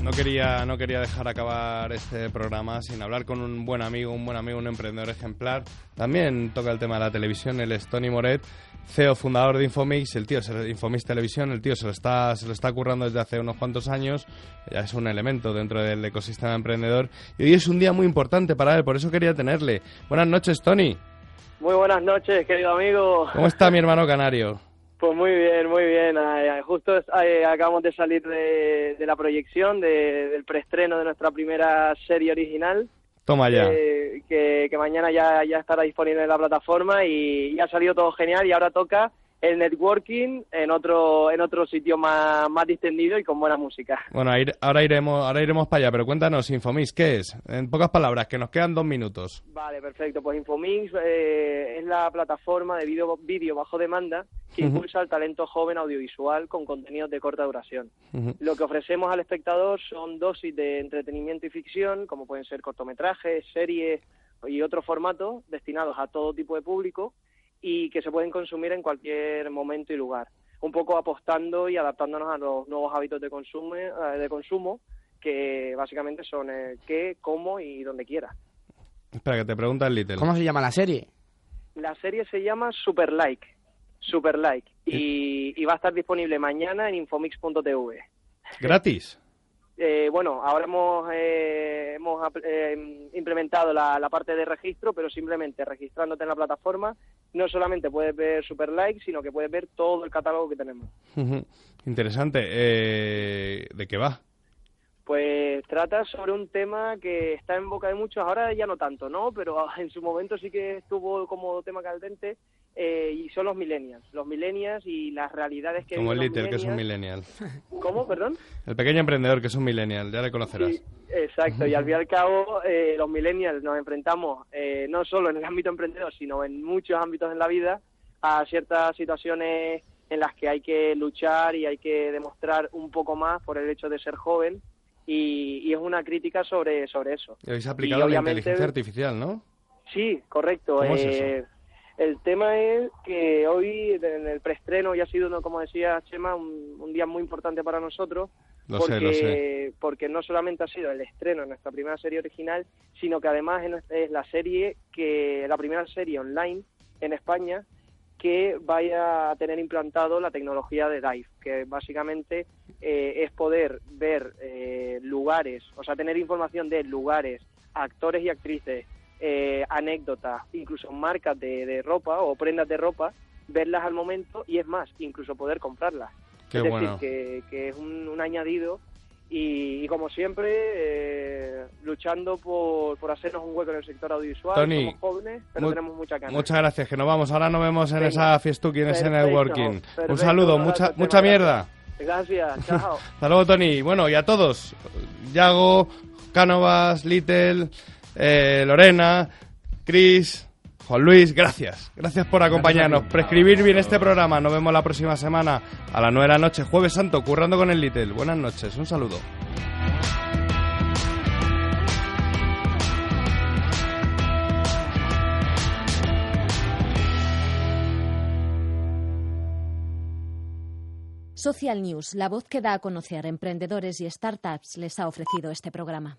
No quería, no quería dejar acabar este programa sin hablar con un buen amigo, un buen amigo, un emprendedor ejemplar. También toca el tema de la televisión, es Tony Moret, CEO, fundador de Infomix, el tío, se- Infomix Televisión, el tío se lo está, se lo está currando desde hace unos cuantos años, ya es un elemento dentro del ecosistema emprendedor y hoy es un día muy importante para él, por eso quería tenerle. Buenas noches, Tony. Muy buenas noches, querido amigo. ¿Cómo está mi hermano canario? Pues muy bien, muy bien. Eh, justo eh, acabamos de salir de, de la proyección de- del preestreno de nuestra primera serie original. Toma ya. eh, que, que mañana ya, ya estará disponible en la plataforma y, y ha salido todo genial y ahora toca el networking en otro en otro sitio más, más distendido y con buena música. Bueno, ahora iremos, ahora iremos para allá, pero cuéntanos, Infomix, ¿qué es? En pocas palabras, que nos quedan dos minutos. Vale, perfecto. Pues Infomix eh, es la plataforma de vídeo vídeo bajo demanda que impulsa el talento joven audiovisual con contenidos de corta duración. Lo que ofrecemos al espectador son dosis de entretenimiento y ficción, como pueden ser cortometrajes, series y otros formatos destinados a todo tipo de público y que se pueden consumir en cualquier momento y lugar. Un poco apostando y adaptándonos a los nuevos hábitos de consumo, eh, de consumo que básicamente son eh, qué, cómo y donde quiera. Espera, que te pregunta el Little. ¿Cómo se llama la serie? La serie se llama Super Like, Super Like, y, y va a estar disponible mañana en infomix.tv. ¿Gratis? Eh, bueno, ahora hemos, eh, hemos eh, implementado la, la parte de registro, pero simplemente registrándote en la plataforma, no solamente puedes ver Super Like, sino que puedes ver todo el catálogo que tenemos. Ujú. Interesante. Eh, ¿De qué va? Pues trata sobre un tema que está en boca de muchos, ahora ya no tanto, ¿no? Pero en su momento sí que estuvo como tema caldente eh, y son los millennials. Los millennials y las realidades que Como el Little, que es un millennial. ¿Cómo, perdón? El pequeño emprendedor, que es un millennial, ya le conocerás. Sí, exacto, y al fin y al cabo eh, los millennials nos enfrentamos eh, no solo en el ámbito emprendedor, sino en muchos ámbitos en la vida a ciertas situaciones en las que hay que luchar y hay que demostrar un poco más por el hecho de ser joven y, y es una crítica sobre, sobre eso. Y habéis Y aplicado la obviamente- inteligencia artificial, ¿no? Sí, correcto. ¿Cómo es Eh, El tema es que hoy, en el preestreno, ya ha sido, ¿no? como decía Chema, un, un día muy importante para nosotros. Lo porque, sé, lo sé. porque no solamente ha sido el estreno de nuestra primera serie original, sino que además es la serie que la primera serie online en España que vaya a tener implantado la tecnología de Dive, que básicamente eh, es poder ver eh, lugares, o sea, tener información de lugares, actores y actrices, eh, anécdotas, incluso marcas de, de ropa o prendas de ropa, verlas al momento y es más, incluso poder comprarlas. Qué es decir, bueno. que, que es un, un añadido y, y como siempre, eh, luchando por, por hacernos un hueco en el sector audiovisual. Tony, Somos jóvenes, pero mu- tenemos mucha ganas. Muchas gracias, que nos vamos. Ahora nos vemos en Venga. esa fiestuki, en ese Perfecto, networking. Un saludo, mucha, mucha mierda. Gracias, chao. Hasta luego, Tony. Bueno, y a todos. Yago, Cánovas, Little, eh, Lorena, Chris, Juan Luis, gracias. Gracias por acompañarnos. Prescribir bien este programa. Nos vemos la próxima semana a las 9 de la noche, Jueves Santo, currando con el Little. Buenas noches, un saludo. Social News, la voz que da a conocer emprendedores y startups, les ha ofrecido este programa.